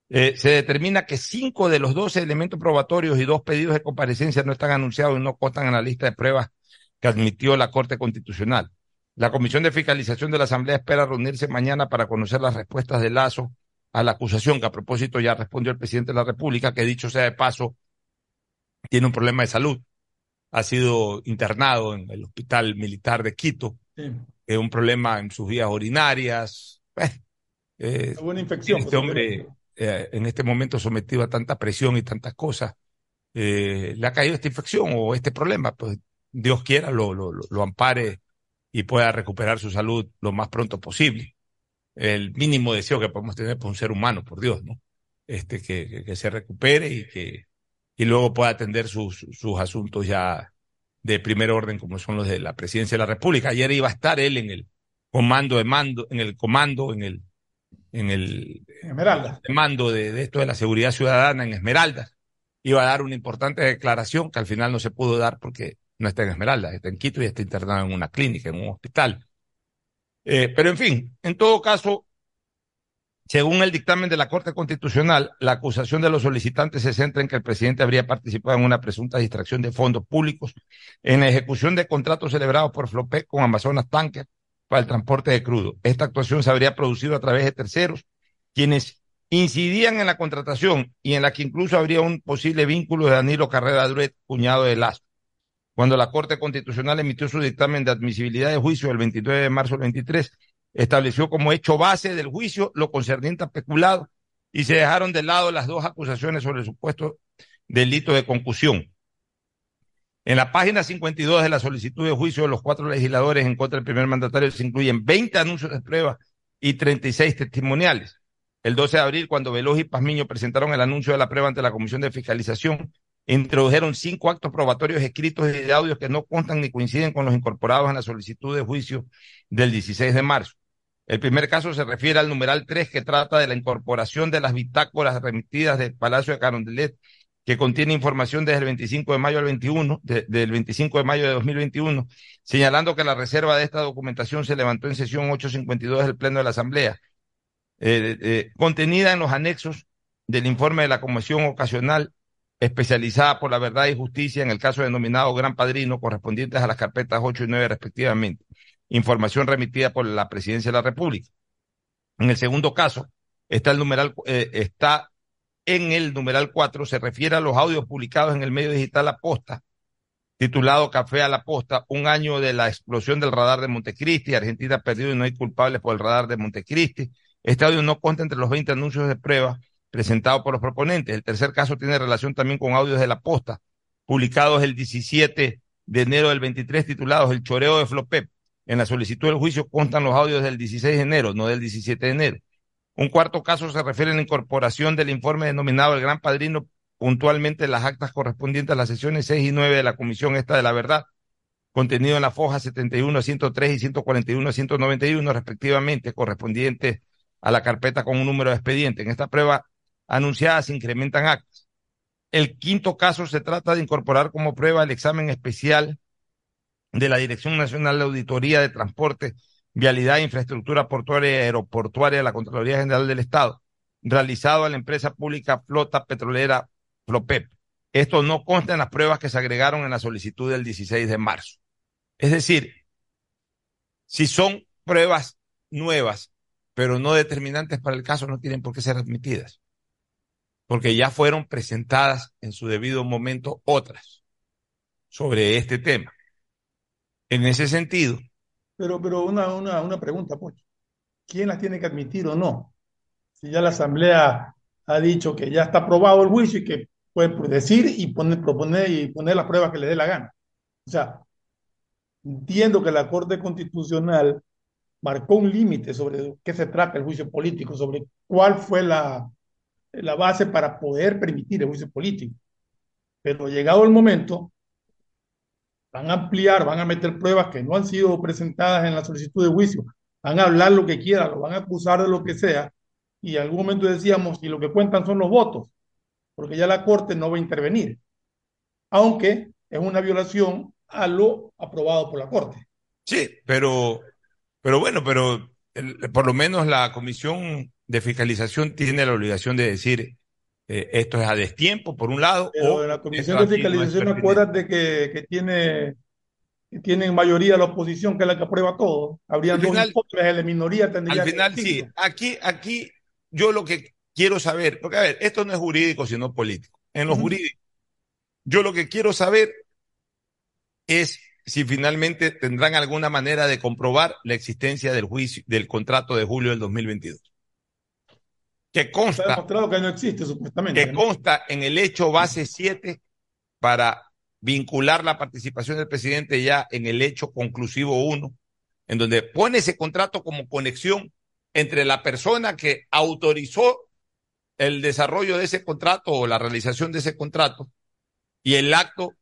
eh, se determina que cinco de los doce elementos probatorios y dos pedidos de comparecencia no están anunciados y no constan en la lista de pruebas que admitió la Corte Constitucional. La Comisión de Fiscalización de la Asamblea espera reunirse mañana para conocer las respuestas de Lazo a la acusación, que a propósito ya respondió el presidente de la República, que dicho sea de paso, tiene un problema de salud. Ha sido internado en el Hospital Militar de Quito, Sí. eh, un problema en sus vías urinarias. Bueno, eh, Una infección. este hombre eh, en este momento sometido a tanta presión y tantas cosas, eh, le ha caído esta infección o este problema, pues Dios quiera lo, lo, lo, ampare y pueda recuperar su salud lo más pronto posible. El mínimo deseo que podemos tener por un ser humano, por Dios, ¿no? Este, que, que, que se recupere y que y luego pueda atender sus, sus asuntos ya de primer orden, como son los de la presidencia de la República. Ayer iba a estar él en el comando de mando, en el comando, en el, en el Esmeralda. de mando de, de esto de la seguridad ciudadana en Esmeraldas. Iba a dar una importante declaración que al final no se pudo dar porque no está en Esmeraldas, está en Quito y está internado en una clínica, en un hospital. Eh, pero en fin, en todo caso, Según el dictamen de la Corte Constitucional, la acusación de los solicitantes se centra en que el presidente habría participado en una presunta distracción de fondos públicos en la ejecución de contratos celebrados por Flopec con Amazonas Tanker para el transporte de crudo. Esta actuación se habría producido a través de terceros, quienes incidían en la contratación y en la que incluso habría un posible vínculo de Danilo Carrera Druet, cuñado de Lazo. Cuando la Corte Constitucional emitió su dictamen de admisibilidad de juicio el 29 de marzo del 23, estableció como hecho base del juicio lo concerniente a peculado y se dejaron de lado las dos acusaciones sobre el supuesto delito de concusión. En la página 52 de la solicitud de juicio de los cuatro legisladores en contra del primer mandatario se incluyen 20 anuncios de prueba y 36 testimoniales. El 12 de abril, cuando Veloz y Pazmiño presentaron el anuncio de la prueba ante la Comisión de Fiscalización, introdujeron cinco actos probatorios escritos y de audios que no constan ni coinciden con los incorporados en la solicitud de juicio del 16 de marzo. El primer caso se refiere al numeral 3 que trata de la incorporación de las bitácoras remitidas del Palacio de Carondelet, que contiene información desde el 25 de mayo al 21, del 25 de mayo de 2021, señalando que la reserva de esta documentación se levantó en sesión 852 del Pleno de la Asamblea, eh, eh, contenida en los anexos del informe de la Comisión Ocasional especializada por la verdad y justicia en el caso denominado Gran Padrino, correspondientes a las carpetas 8 y 9 respectivamente. Información remitida por la Presidencia de la República. En el segundo caso, está el numeral, eh, está en el numeral 4, se refiere a los audios publicados en el medio digital Aposta, titulado Café a la Posta, un año de la explosión del radar de Montecristi, Argentina perdido y no hay culpables por el radar de Montecristi. Este audio no consta entre los 20 anuncios de prueba presentado por los proponentes. El tercer caso tiene relación también con audios de la posta, publicados el 17 de enero del 23, titulados El choreo de Flopep. En la solicitud del juicio constan los audios del 16 de enero, no del 17 de enero. Un cuarto caso se refiere a la incorporación del informe denominado El Gran Padrino, puntualmente las actas correspondientes a las sesiones 6 y 9 de la Comisión esta de la Verdad, contenido en la foja 71 a 103 y 141 a 191 respectivamente, correspondientes a la carpeta con un número de expediente. En esta prueba anunciadas incrementan actas. El quinto caso se trata de incorporar como prueba el examen especial de la Dirección Nacional de Auditoría de Transporte, Vialidad e Infraestructura Portuaria y Aeroportuaria de la Contraloría General del Estado, realizado a la empresa pública Flota Petrolera Flopep. Esto no consta en las pruebas que se agregaron en la solicitud del 16 de marzo. Es decir, si son pruebas nuevas, pero no determinantes para el caso, no tienen por qué ser admitidas porque ya fueron presentadas en su debido momento otras sobre este tema. En ese sentido. Pero, pero una, una, una pregunta, pues. ¿Quién las tiene que admitir o no? Si ya la Asamblea ha dicho que ya está aprobado el juicio y que puede decir y poner, proponer y poner las pruebas que le dé la gana. O sea, entiendo que la Corte Constitucional marcó un límite sobre qué se trata el juicio político, sobre cuál fue la, la base para poder permitir el juicio político. Pero llegado el momento, van a ampliar, van a meter pruebas que no han sido presentadas en la solicitud de juicio, van a hablar lo que quieran, lo van a acusar de lo que sea, y en algún momento decíamos, y lo que cuentan son los votos, porque ya la Corte no va a intervenir, aunque es una violación a lo aprobado por la Corte. Sí, pero, pero bueno, pero por lo menos la Comisión de fiscalización tiene la obligación de decir eh, esto es a destiempo, por un lado. Pero o la Comisión de Fiscalización, no de que, que tiene que tienen mayoría la oposición, que es la que aprueba todo. Habrían dos de minoría. Tendría al final, sí. Aquí, aquí, yo lo que quiero saber, porque a ver, esto no es jurídico, sino político. En lo jurídico, yo lo que quiero saber es si finalmente tendrán alguna manera de comprobar la existencia del juicio, del contrato de julio del 2022 que consta. que no existe, supuestamente. Que consta en el hecho base 7 para vincular la participación del presidente ya en el hecho conclusivo 1, en donde pone ese contrato como conexión entre la persona que autorizó el desarrollo de ese contrato o la realización de ese contrato y el acto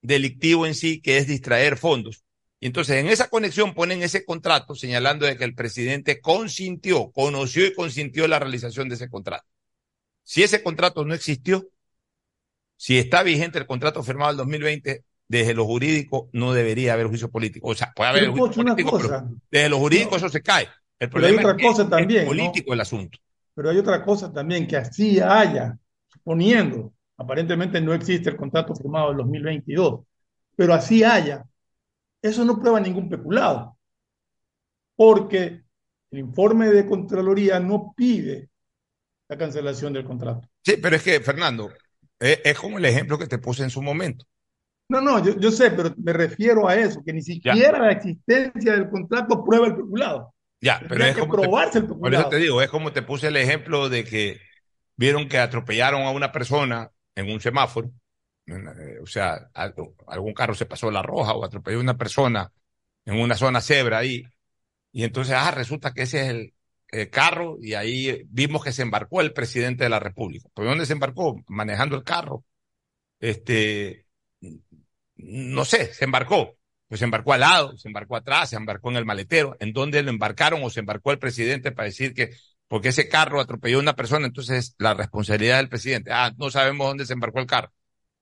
delictivo en sí, que es distraer fondos. Y entonces en esa conexión ponen ese contrato señalando de que el presidente consintió, conoció y consintió la realización de ese contrato. Si ese contrato no existió, si está vigente el contrato firmado en 2020, desde lo jurídico no debería haber juicio político. O sea, puede haber juicio político, pero desde lo jurídico eso se cae. El problema es, cosa también, político el asunto. Pero hay otra cosa también, que así haya, suponiendo, aparentemente no existe el contrato firmado del 2022, pero así haya, eso no prueba ningún peculado, porque el informe de Contraloría no pide la cancelación del contrato. Sí, pero es que, Fernando, es, es como el ejemplo que te puse en su momento. No, no, yo, yo sé, pero me refiero a eso, que ni siquiera la existencia del contrato prueba el peculado. Ya, pero Tendría es que como te- probarse el por eso peculado. te digo, es como te puse el ejemplo de que vieron que atropellaron a una persona en un semáforo, eh, o sea, algún carro se pasó la roja o atropelló a una persona en una zona cebra ahí, y entonces, ah, resulta que ese es el, el carro, y ahí vimos que se embarcó el presidente de la República. ¿Por dónde se embarcó? Manejando el carro. Este, no sé, se embarcó. Pues se embarcó al lado, se embarcó atrás, se embarcó en el maletero. ¿En dónde lo embarcaron o se embarcó el presidente para decir que porque ese carro atropelló a una persona, entonces la responsabilidad del presidente? Ah, no sabemos dónde se embarcó el carro.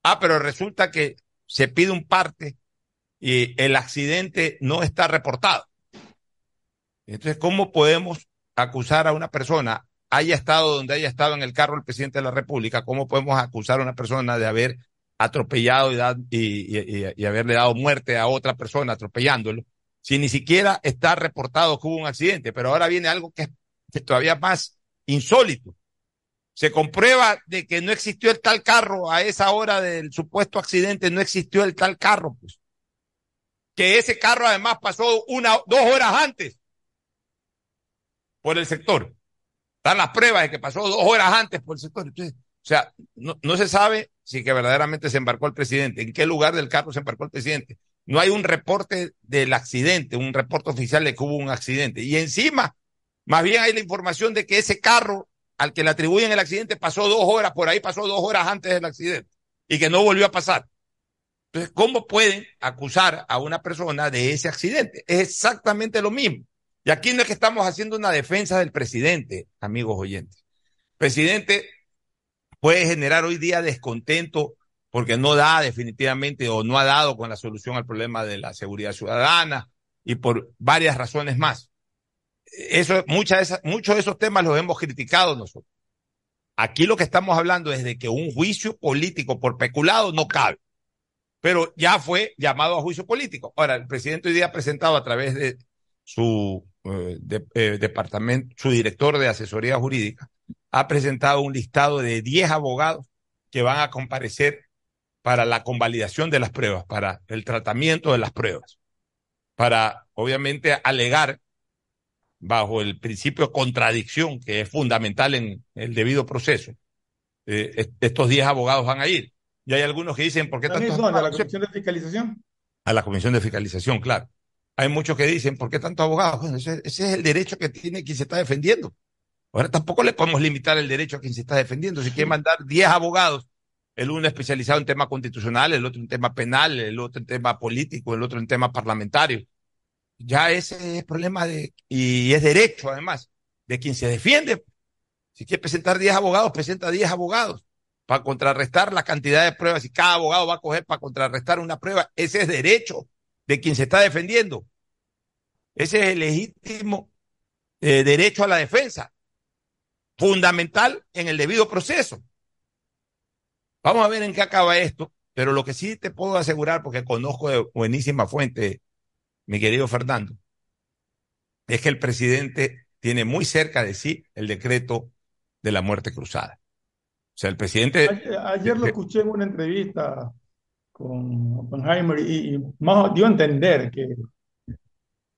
Ah, pero resulta que se pide un parte y el accidente no está reportado. Entonces, ¿cómo podemos acusar a una persona, haya estado donde haya estado en el carro el presidente de la República, cómo podemos acusar a una persona de haber atropellado y, y- haberle dado muerte a otra persona atropellándolo, si ni siquiera está reportado que hubo un accidente? Pero ahora viene algo que es todavía más insólito. Se comprueba de que no existió el tal carro a esa hora del supuesto accidente, no existió el tal carro, pues. Que ese carro además pasó una, dos horas antes por el sector. Están las pruebas de que pasó dos horas antes por el sector. Entonces, o sea, no, no se sabe si que verdaderamente se embarcó el presidente, en qué lugar del carro se embarcó el presidente. No hay un reporte del accidente, un reporte oficial de que hubo un accidente. Y encima, más bien hay la información de que ese carro al que le atribuyen el accidente pasó dos horas, por ahí pasó dos horas antes del accidente y que no volvió a pasar. Entonces, ¿cómo pueden acusar a una persona de ese accidente? Es exactamente lo mismo. Y aquí no es que estamos haciendo una defensa del presidente, amigos oyentes. Presidente puede generar hoy día descontento porque no da definitivamente o no ha dado con la solución al problema de la seguridad ciudadana y por varias razones más. Eso, muchos de esos temas los hemos criticado nosotros. Aquí lo que estamos hablando es de que un juicio político por peculado no cabe, pero ya fue llamado a juicio político. Ahora, el presidente hoy día ha presentado a través de su eh, eh, departamento, su director de asesoría jurídica, ha presentado un listado de 10 abogados que van a comparecer para la convalidación de las pruebas, para el tratamiento de las pruebas, para obviamente alegar bajo el principio de contradicción que es fundamental en el debido proceso. Eh, est- estos 10 abogados van a ir. Y hay algunos que dicen, ¿por qué ¿También tantos son de la abogados? Comisión de Fiscalización? a la Comisión de Fiscalización, claro. Hay muchos que dicen, ¿por qué tantos abogados? Bueno, ese, ese es el derecho que tiene quien se está defendiendo. Ahora tampoco le podemos limitar el derecho a quien se está defendiendo. Si quiere mandar 10 abogados, el uno especializado en tema constitucional, el otro en tema penal, el otro en tema político, el otro en tema parlamentario. Ya ese es problema de, y es derecho además, de quien se defiende. Si quiere presentar 10 abogados, presenta 10 abogados para contrarrestar la cantidad de pruebas y cada abogado va a coger para contrarrestar una prueba. Ese es derecho de quien se está defendiendo. Ese es el legítimo eh, derecho a la defensa, fundamental en el debido proceso. Vamos a ver en qué acaba esto, pero lo que sí te puedo asegurar, porque conozco de buenísima fuente, mi querido Fernando, es que el presidente tiene muy cerca de sí el decreto de la muerte cruzada. O sea, el presidente... Ayer, ayer lo escuché en una entrevista con Oppenheimer y, y más dio a entender que,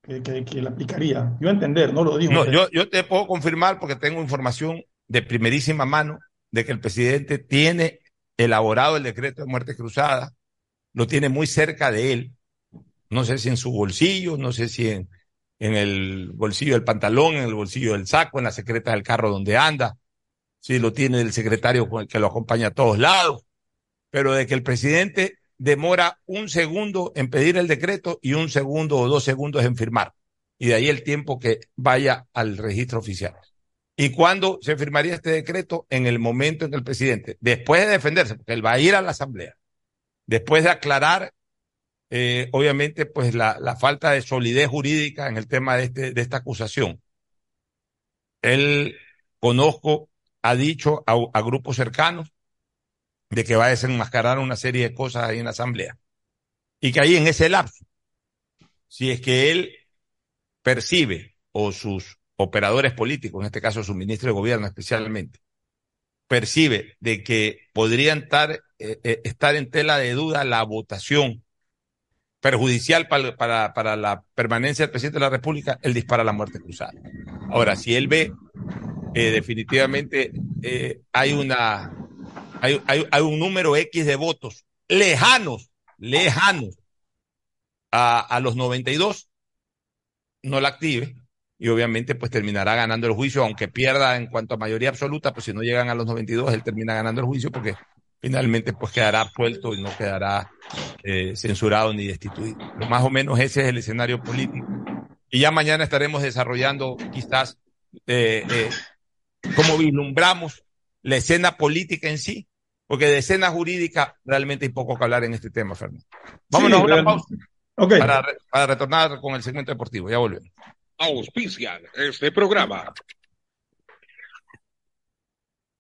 que, que, que la aplicaría. Dio a entender, no lo dijo. No, yo, yo te puedo confirmar porque tengo información de primerísima mano de que el presidente tiene elaborado el decreto de muerte cruzada, lo tiene muy cerca de él. No sé si en su bolsillo, no sé si en, en el bolsillo del pantalón, en el bolsillo del saco, en la secreta del carro donde anda, si lo tiene el secretario que lo acompaña a todos lados, pero de que el presidente demora un segundo en pedir el decreto y un segundo o dos segundos en firmar. Y de ahí el tiempo que vaya al registro oficial. ¿Y cuándo se firmaría este decreto? En el momento en que el presidente, después de defenderse, porque él va a ir a la asamblea, después de aclarar, eh, obviamente, pues la, la, falta de solidez jurídica en el tema de, este, de esta acusación, él conozco, ha dicho a, grupos cercanos de que va a desenmascarar una serie de cosas ahí en la asamblea. Y que ahí en ese lapso, si es que él percibe o sus operadores políticos, en este caso su ministro de gobierno especialmente, percibe de que podrían estar, eh, eh, estar en tela de duda la votación perjudicial para, para, para, la permanencia del presidente de la República, él dispara la muerte cruzada. Ahora, si él ve eh, definitivamente eh, hay una hay, hay, hay, un número X de votos lejanos, lejanos a, a los 92, no la active y obviamente pues terminará ganando el juicio, aunque pierda en cuanto a mayoría absoluta, pues si no llegan a los 92, él termina ganando el juicio porque finalmente pues quedará absuelto y no quedará eh, censurado ni destituido. Más o menos ese es el escenario político. Y ya mañana estaremos desarrollando quizás eh, eh, cómo vislumbramos la escena política en sí, porque de escena jurídica realmente hay poco que hablar en este tema, Fernando. Vámonos Sí, a una bueno. pausa Ok. para, re- para retornar con el segmento deportivo. Ya volvemos. Auspician este programa.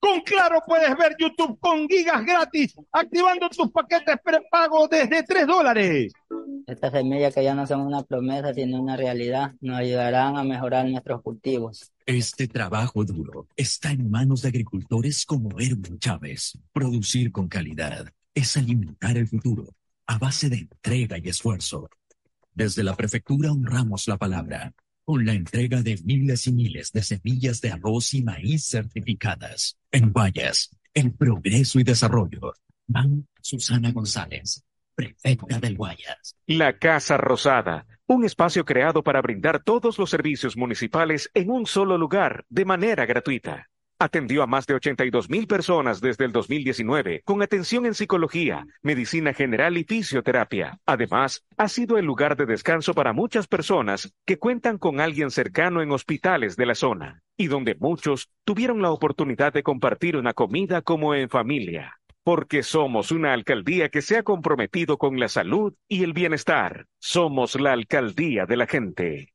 Con Claro puedes ver YouTube con gigas gratis, activando tus paquetes prepago desde 3 dólares. Estas semillas que ya no son una promesa, sino una realidad, nos ayudarán a mejorar nuestros cultivos. Este trabajo duro está en manos de agricultores como Erwin Chávez. Producir con calidad es alimentar el futuro a base de entrega y esfuerzo. Desde la prefectura honramos la palabra con la entrega de miles y miles de semillas de arroz y maíz certificadas. En Guayas, el progreso y desarrollo. Van Susana González, prefecta del Guayas. La Casa Rosada, un espacio creado para brindar todos los servicios municipales en un solo lugar de manera gratuita. Atendió a más de 82 mil personas desde el 2019 con atención en psicología, medicina general y fisioterapia. Además, ha sido el lugar de descanso para muchas personas que cuentan con alguien cercano en hospitales de la zona y donde muchos tuvieron la oportunidad de compartir una comida como en familia. Porque somos una alcaldía que se ha comprometido con la salud y el bienestar. Somos la alcaldía de la gente.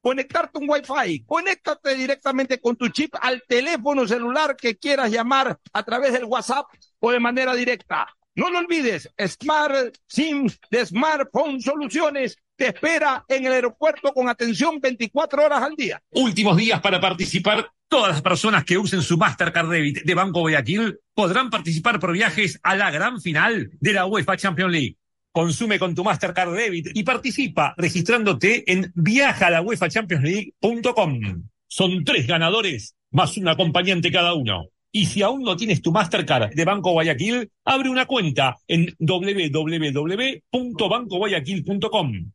conectarte un Wi-Fi. Conéctate directamente con tu chip al teléfono celular que quieras llamar a través del WhatsApp o de manera directa. No lo olvides, Smart SIM de Smartphone Soluciones te espera en el aeropuerto con atención 24 horas al día. Últimos días para participar. Todas las personas que usen su Mastercard de Banco Guayaquil podrán participar por viajes a la gran final de la UEFA Champions League. Consume con tu Mastercard Debit y participa registrándote en viajalauefachampionsleague.com. Son tres ganadores más un acompañante cada uno. Y si aún no tienes tu Mastercard de Banco Guayaquil, abre una cuenta en www.bancoguayaquil.com.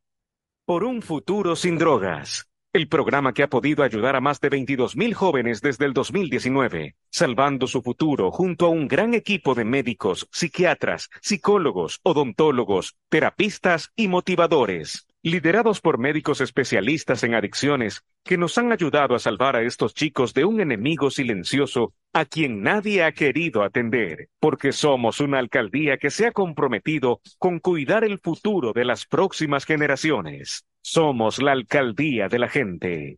Por un futuro sin drogas. El programa que ha podido ayudar a más de 22.000 jóvenes desde el 2019, salvando su futuro junto a un gran equipo de médicos, psiquiatras, psicólogos, odontólogos, terapistas y motivadores, liderados por médicos especialistas en adicciones que nos han ayudado a salvar a estos chicos de un enemigo silencioso a quien nadie ha querido atender, porque somos una alcaldía que se ha comprometido con cuidar el futuro de las próximas generaciones. Somos la alcaldía de la gente.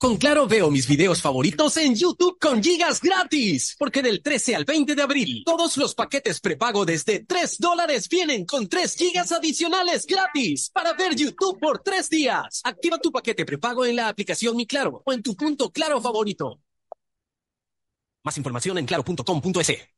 Con Claro veo mis videos favoritos en YouTube con gigas gratis, porque del 13 al 20 de abril todos los paquetes prepago desde 3 dólares vienen con 3 gigas adicionales gratis para ver YouTube por 3 días. Activa tu paquete prepago en la aplicación Mi Claro o en tu punto Claro favorito. Más información en claro.com.es.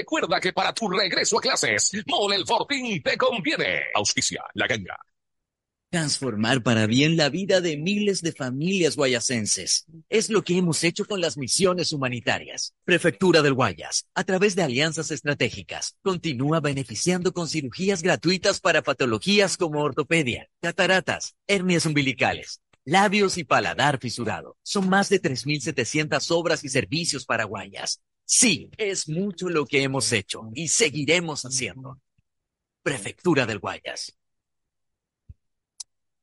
recuerda que para tu regreso a clases, Mole el Fortín te conviene. Auspicia la ganga. Transformar para bien la vida de miles de familias guayasenses. Es lo que hemos hecho con las misiones humanitarias. Prefectura del Guayas, a través de alianzas estratégicas, continúa beneficiando con cirugías gratuitas para patologías como ortopedia, cataratas, hernias umbilicales, labios y paladar fisurado. Son más de 3.700 obras y servicios para Guayas. Sí, es mucho lo que hemos hecho y seguiremos haciendo. Prefectura del Guayas.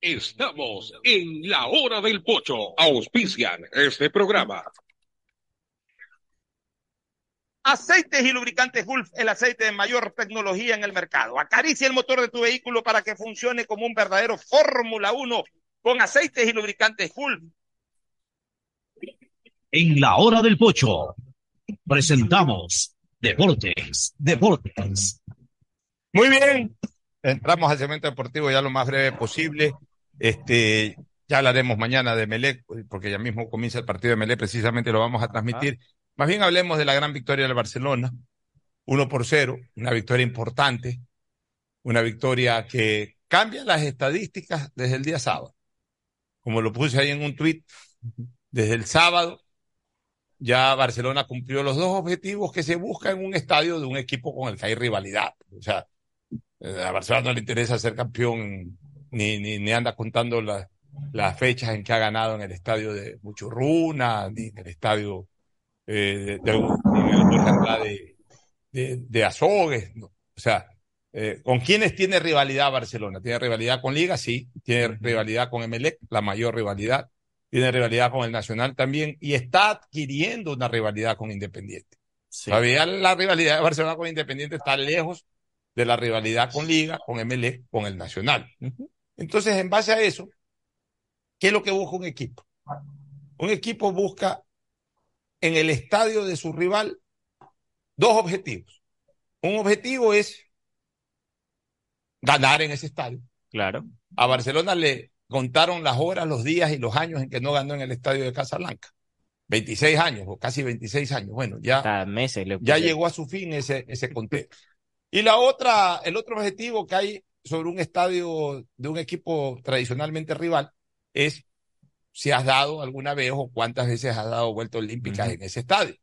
Estamos en la hora del pocho. Auspician este programa. Aceites y lubricantes Gulf, el aceite de mayor tecnología en el mercado. Acaricia el motor de tu vehículo para que funcione como un verdadero Fórmula 1 con aceites y lubricantes Gulf. En la hora del pocho presentamos Deportes, Deportes. Muy bien. Entramos al segmento deportivo ya lo más breve posible. Este, ya hablaremos mañana de Melec, porque ya mismo comienza el partido de Melec, precisamente lo vamos a transmitir. Más bien hablemos de la gran victoria del Barcelona, 1 por 0, una victoria importante, una victoria que cambia las estadísticas desde el día sábado. Como lo puse ahí en un tuit, desde el sábado ya Barcelona cumplió los dos objetivos que se busca en un estadio de un equipo con el que hay rivalidad. O sea, a Barcelona no le interesa ser campeón ni, ni, ni anda contando la- las fechas en que ha ganado en el estadio de Muchurruna, ni en el estadio eh, de, de, de, de, de Azogues. ¿no? O sea, Eh, ¿Con quiénes tiene rivalidad Barcelona? ¿Tiene rivalidad con Liga? Sí. ¿Tiene rivalidad con Emelec? La mayor rivalidad. Tiene rivalidad con el Nacional también. Y está adquiriendo una rivalidad con Independiente. Todavía la rivalidad de Barcelona con Independiente está lejos de la rivalidad con Liga, con Emelec, con el Nacional. Entonces, en base a eso, ¿qué es lo que busca un equipo? Un equipo busca en el estadio de su rival dos objetivos. Un objetivo es ganar en ese estadio. Claro. A Barcelona le contaron las horas, los días y los años en que no ganó en el estadio de Casablanca. 26 años o casi 26 años. Bueno, ya, meses le ya llegó a su fin ese, ese contexto. Y la otra, el otro objetivo que hay sobre un estadio de un equipo tradicionalmente rival es si has dado alguna vez o cuántas veces has dado vuelta olímpica en ese estadio.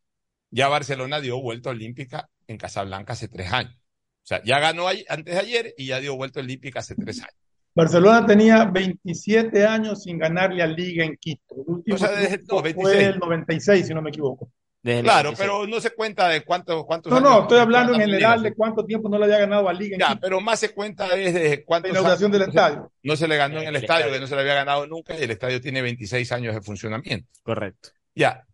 Ya Barcelona dio vuelta olímpica en Casablanca hace tres años. O sea, ya ganó antes de ayer y ya dio vuelta olímpica hace tres años. Barcelona tenía 27 años sin ganarle a Liga en Quito. El último O sea, desde- triunfo no, fue 26. el 96, si no me equivoco. Claro, pero no se cuenta de cuántos cuántos No, años- no, estoy hablando en general ligas. de cuánto tiempo no le había ganado a Liga en Ya, pero más se cuenta es de cuántos La inauguración años del estadio. No se le ganó en el, El estadio, estadio. que no se le había ganado nunca, y el estadio tiene 26 años de funcionamiento. Correcto. Ya.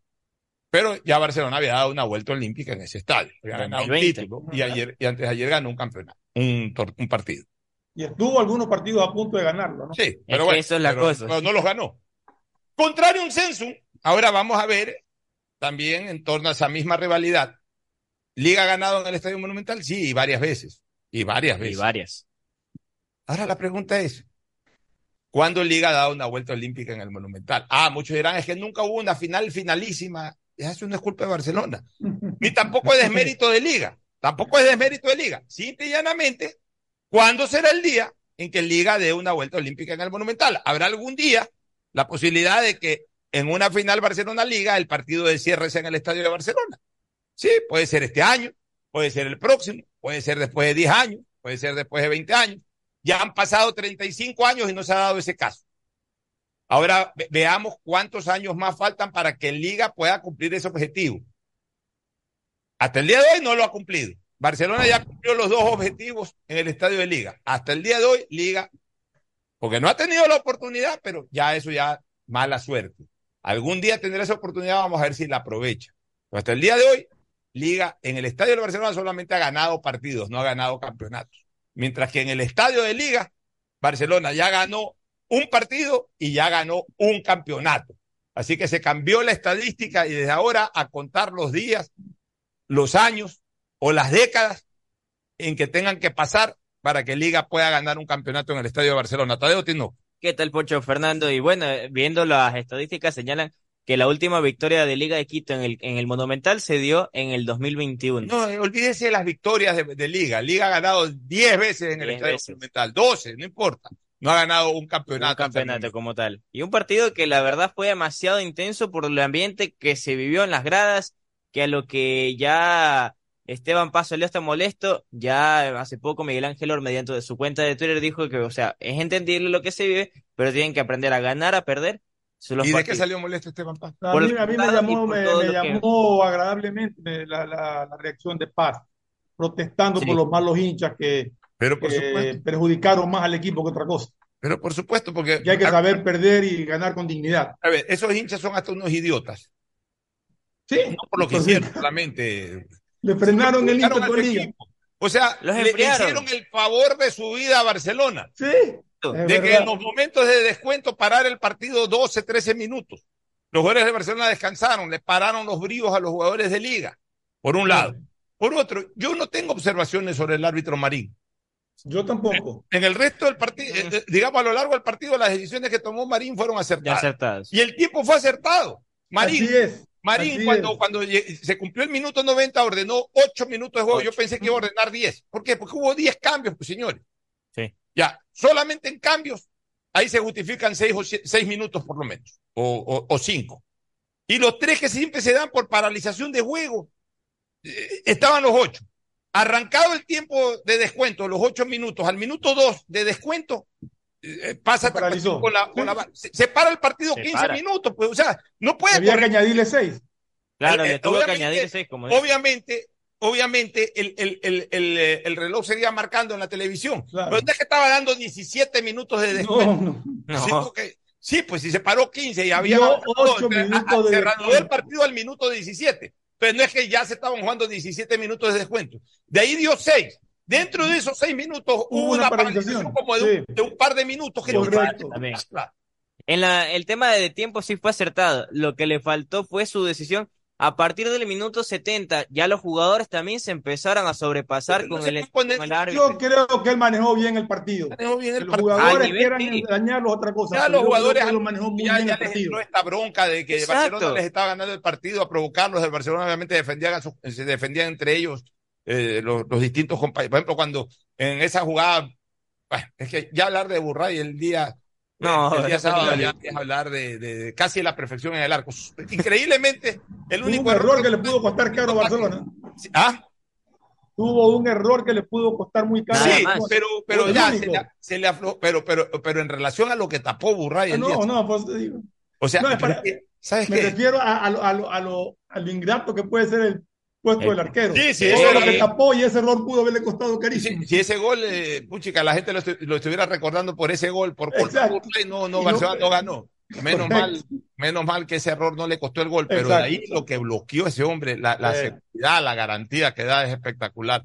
Pero ya Barcelona había dado una vuelta olímpica en ese estadio. Había ganado un 2020. título y ayer y antes de ayer ganó un campeonato, un, tor- un partido. Y estuvo algunos partidos a punto de ganarlo, ¿no? Sí, pero que bueno, eso es la pero- cosa, pero sí. no los ganó. Contrario a un censo, ahora vamos a ver también en torno a esa misma rivalidad. Liga ha ganado en el Estadio Monumental, sí, y varias veces. Y varias Y veces. varias. Ahora la pregunta es, ¿cuándo Liga ha dado una vuelta olímpica en el Monumental? Ah, muchos dirán, es que nunca hubo una final finalísima. Eso no es culpa de Barcelona. <laughs> Ni tampoco es desmérito de Liga. Tampoco es desmérito de Liga. Simple y llanamente, ¿cuándo será el día en que Liga dé una vuelta olímpica en el Monumental? ¿Habrá algún día la posibilidad de que en una final Barcelona-Liga el partido de cierre sea en el Estadio de Barcelona? Sí, puede ser este año, puede ser el próximo, puede ser después de 10 años, puede ser después de 20 años. Ya han pasado 35 años y no se ha dado ese caso. Ahora ve- veamos cuántos años más faltan para que Liga pueda cumplir ese objetivo. Hasta el día de hoy no lo ha cumplido. Barcelona ya cumplió los dos objetivos en el estadio de Liga. Hasta el día de hoy, Liga, porque no ha tenido la oportunidad, pero ya eso ya mala suerte. Algún día tendrá esa oportunidad, vamos a ver si la aprovecha. Pero hasta el día de hoy, Liga en el estadio de Barcelona solamente ha ganado partidos, no ha ganado campeonatos. Mientras que en el estadio de Liga, Barcelona ya ganó un partido y ya ganó un campeonato. Así que se cambió la estadística y desde ahora a contar los días, los años o las décadas en que tengan que pasar para que Liga pueda ganar un campeonato en el estadio de Barcelona. Tadeo Tino. ¿Qué tal, Pocho Fernando? Y bueno, viendo las estadísticas señalan que la última victoria de Liga de Quito en el, en el Monumental se dio en el 2021. No, olvídese de las victorias de, de Liga. Liga ha ganado 10 veces en el 10 estadio. Monumental, 12, no importa. No ha ganado un campeonato. un campeonato como tal. Y un partido que la verdad fue demasiado intenso por el ambiente que se vivió en las gradas, que a lo que ya Esteban Paso Leo está molesto, ya hace poco Miguel Ángel Or, mediante su cuenta de Twitter, dijo que, o sea, es entendible lo que se vive, pero tienen que aprender a ganar, a perder. Los ¿Y de qué salió molesto Esteban Paz? A mí, a mí me y llamó, me, que- llamó agradablemente la, la- la reacción de Paz, protestando Sí. por los malos hinchas que, Pero por que perjudicaron más al equipo que otra cosa. Pero por supuesto, porque. Que hay que saber perder y ganar con dignidad. A ver, esos hinchas son hasta unos idiotas. Sí. No por lo que hicieron, solamente. Le frenaron el a Liga. equipo. O sea, Los le, hicieron el favor de su vida a Barcelona. Sí. de que verdad. en los momentos de descuento parar el partido 12, 13 minutos. Los jugadores de Barcelona descansaron, le pararon los bríos a los jugadores de liga, por un lado. Por otro, yo no tengo observaciones sobre el árbitro Marín. Yo tampoco. En el resto del partido, eh, digamos a lo largo del partido, las decisiones que tomó Marín fueron acertadas. acertados. Y el tiempo fue acertado. Marín, Así es. Marín cuando, cuando se cumplió el minuto 90, ordenó 8 minutos de juego. Yo pensé que iba a ordenar 10. ¿Por qué? Porque hubo 10 cambios, pues, señores. Sí. Ya, solamente en cambios, ahí se justifican 6 o 6 minutos por lo menos, o 5. Y los tres que siempre se dan por paralización de juego, eh, estaban los 8. Arrancado el tiempo de descuento, los 8 minutos, al minuto 2 de descuento, pasa esta cuestión con la, con la- se, se para el partido Se 15 para. minutos, pues, o sea, no puede Había que correr. añadirle seis. Claro, Eh, le tuvo que obviamente- añadir seis, como dice. Obviamente, obviamente el, el, el, el, eh, el reloj seguía marcando en la televisión. Pero no es que estaba dando 17 minutos de descuento. No, Sí, porque- sí, pues si se paró 15 y había avanzado, ocho entonces, minutos a- a- de se reanudó el partido al minuto 17. Pero no es que ya se estaban jugando 17 minutos de descuento. De ahí dio 6. Dentro de esos 6 minutos hubo una, una paralización como de, un, de un par de minutos que Correcto. En la, el tema de tiempo sí fue acertado. Lo que le faltó fue su decisión. A partir del minuto 70, ya los jugadores también se empezaron a sobrepasar con el, con el árbitro. Yo creo que él manejó bien el partido. bien el los partido. jugadores nivel quieran sí. dañarlos otra cosa. Ya los jugadores que lo manejó muy ya, bien ya el les partido. entró esta bronca de que Exacto. Barcelona les estaba ganando el partido a provocarlos. El Barcelona obviamente defendían a sus- se defendían entre ellos eh, los, los distintos compañeros. Por ejemplo, cuando en esa jugada, bueno, es que ya hablar de Burray el día, No, el día sábado ya hablar. es hablar de, de- de casi la perfección en el arco. Increíblemente, el único un error que le pudo costar caro a Barcelona. ¿Ah? Tuvo un error que le pudo costar muy caro. Sí, a Barcelona. pero, pero ya se le, se le aflojó, pero, pero, pero en relación a lo que tapó Burray el día No, no, pues te digo. O sea, No, es para- ¿sabes me qué? refiero a, a a, lo, a, lo, a lo ingrato que puede ser el puesto Eh, del arquero. sí, sí, eso lo es- que tapó y ese error pudo haberle costado carísimo. Si ese gol, eh, puchica, la gente lo, estu- lo estuviera recordando por ese gol, por culpa no, no, Barcelona no ganó. <laughs> Menos Correcto. mal, menos mal que ese error no le costó el gol, pero de ahí lo que bloqueó ese hombre, la, la Sí. seguridad, la garantía que da es espectacular.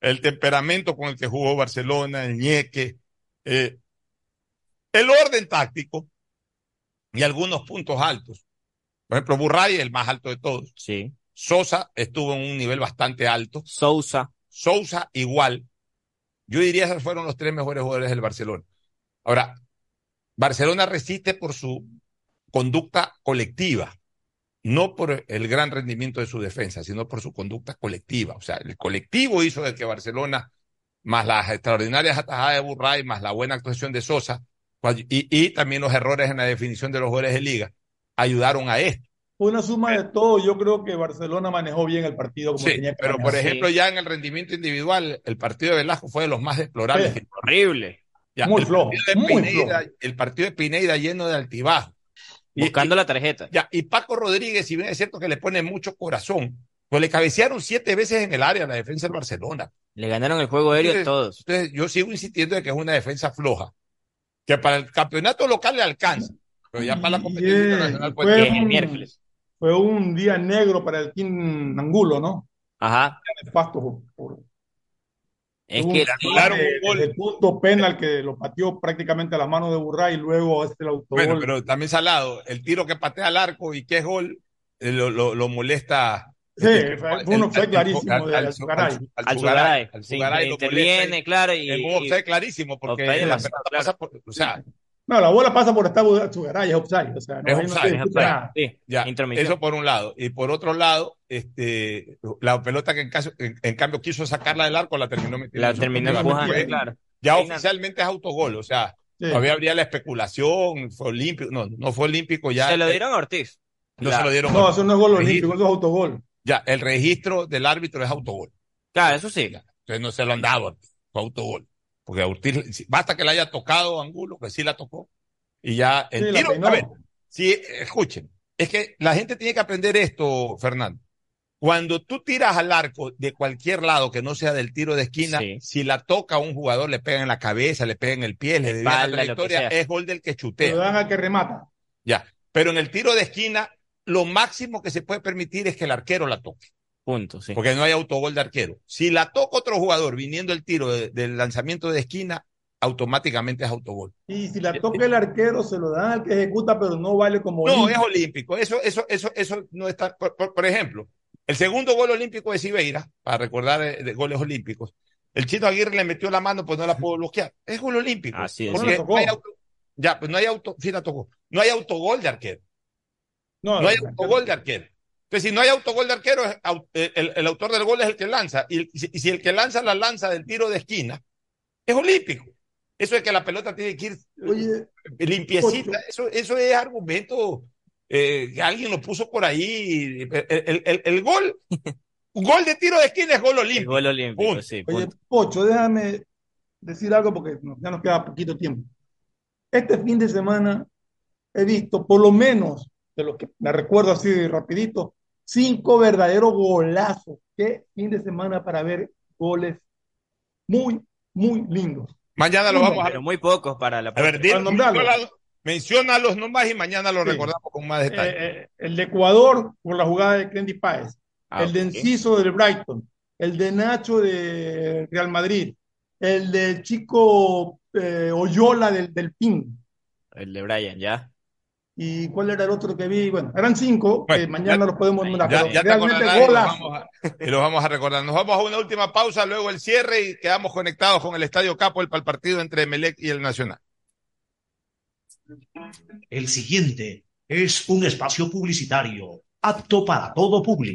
El temperamento con el que jugó Barcelona, el ñeque, eh, el orden táctico y algunos puntos altos. Por ejemplo, Burray, el más alto de todos. Sí. Sosa estuvo en un nivel bastante alto. Sousa. Sousa igual. Yo diría que fueron los tres mejores jugadores del Barcelona. Ahora, Barcelona resiste por su conducta colectiva, no por el gran rendimiento de su defensa, sino por su conducta colectiva. O sea, el colectivo hizo de que Barcelona, más las extraordinarias atajadas de Burray, más la buena actuación de Sosa, y, y también los errores en la definición de los jugadores de liga, ayudaron a esto. Una suma de todo. Yo creo que Barcelona manejó bien el partido como Sí, tenía que pero por ejemplo, ya en el rendimiento individual, el partido de Velasco fue de los más deplorables. Sí. Horrible. Ya, Muy el, flojo, partido de muy Pineida, el partido de Pineida lleno de altibajos. Y- Buscando la tarjeta. Ya, y Paco Rodríguez, si bien es cierto que le pone mucho corazón, pues le cabecearon siete veces en el área a la defensa del Barcelona. Le ganaron el juego aéreo a Entonces- todos. Entonces, yo sigo insistiendo de que es una defensa floja, que para el campeonato local le alcanza, pero ya para la competencia Yeah, internacional, pues fue, un, miércoles. Fue un día negro para el Team Angulo, ¿no? Ajá. Nefasto por- por- Es que un del punto penal que lo pateó prácticamente a la mano de Burray y luego este el autogol. Bueno, pero también Salado, el tiro que patea al arco y que es gol, eh, lo, lo, lo molesta. Sí, este, fue- el- fue un el- offside el- clarísimo al- de al- al- Al Sí, lo interviene, molesta claro, y offside clarísimo porque la pelota pasa por, o sea, No, la bola pasa por estar Chugaray, es offside. O sea, no, es no offside, es offside. nada. Sí, Ya, eso por un lado. Y por otro lado, este, la pelota que en, caso, en, en cambio quiso sacarla del arco, la terminó metiendo. La terminó empujando, claro. Ya oficialmente es autogol, o sea, Sí. todavía habría la especulación, fue olímpico, no, no fue olímpico ya. Se lo dieron a Ortiz. No La- se lo dieron. No, eso no es gol olímpico, eso es autogol. Ya, el registro del árbitro es autogol. Claro, eso sí. Entonces no se lo han dado, fue autogol. Porque Ortiz, basta que le haya tocado Angulo, que sí la tocó. Y ya, el Sí, tiro, a ver, sí, escuchen, es que la gente tiene que aprender esto, Fernando. Cuando tú tiras al arco de cualquier lado que no sea del tiro de esquina, Sí. si la toca a un jugador, le pega en la cabeza, le pega en el pie, le desvía la trayectoria, es gol del que chutea. lo dan al que remata. Ya. Pero en el tiro de esquina, lo máximo que se puede permitir es que el arquero la toque. Punto, sí. Porque no hay autogol de arquero. Si la toca otro jugador viniendo el tiro de- del lanzamiento de esquina, automáticamente es autogol. Y si la toca el arquero, se lo dan al que ejecuta, pero no vale como No, olímpico. es olímpico. Eso, eso, eso, eso no está. Por, por- por ejemplo, el segundo gol olímpico de Sibeira, para recordar de, de goles olímpicos, el chino Aguirre le metió la mano, pues no la pudo bloquear. Es gol olímpico. Así es. No hay auto- ya, pues no hay auto, sí la tocó. No hay autogol de arquero. No, No hay autogol de arquero. Entonces, si no hay autogol de arquero, au- el, autor del gol es el que lanza. Y, el- si el que lanza la lanza del tiro de esquina, es olímpico. Eso es que la pelota tiene que ir Oye, limpiecita. Eso, eso es argumento eh, que alguien lo puso por ahí. El, el- el- el gol, un gol de tiro de esquina es gol El olímpico. gol olímpico, Punto. sí. Oye. Pocho, déjame decir algo porque ya nos queda poquito tiempo. Este fin de semana he visto, por lo menos, de lo que me recuerdo así rapidito, cinco verdaderos golazos qué fin de semana para ver goles muy, muy lindos. Mañana lo vamos a Pero muy pocos para la A ver, Para nombrarlo. menciónalos nomás y mañana lo Sí. recordamos con más detalle. Eh, eh, el de Ecuador por la jugada de Clendy Páez, Ah, el de. Enciso del Brighton, el de Nacho de Real Madrid, el del chico eh, Oyola del, del PIN. El de Brian, ya. ¿Y cuál era el otro que vi? Bueno, eran cinco, que mañana los podemos nombrar, Ya, ya te realmente acordarás y los, vamos a, y los vamos a recordar. Nos vamos a una última pausa, luego el cierre y quedamos conectados con el Estadio Capo para el partido entre Melec y el Nacional. El siguiente es un espacio publicitario apto para todo público.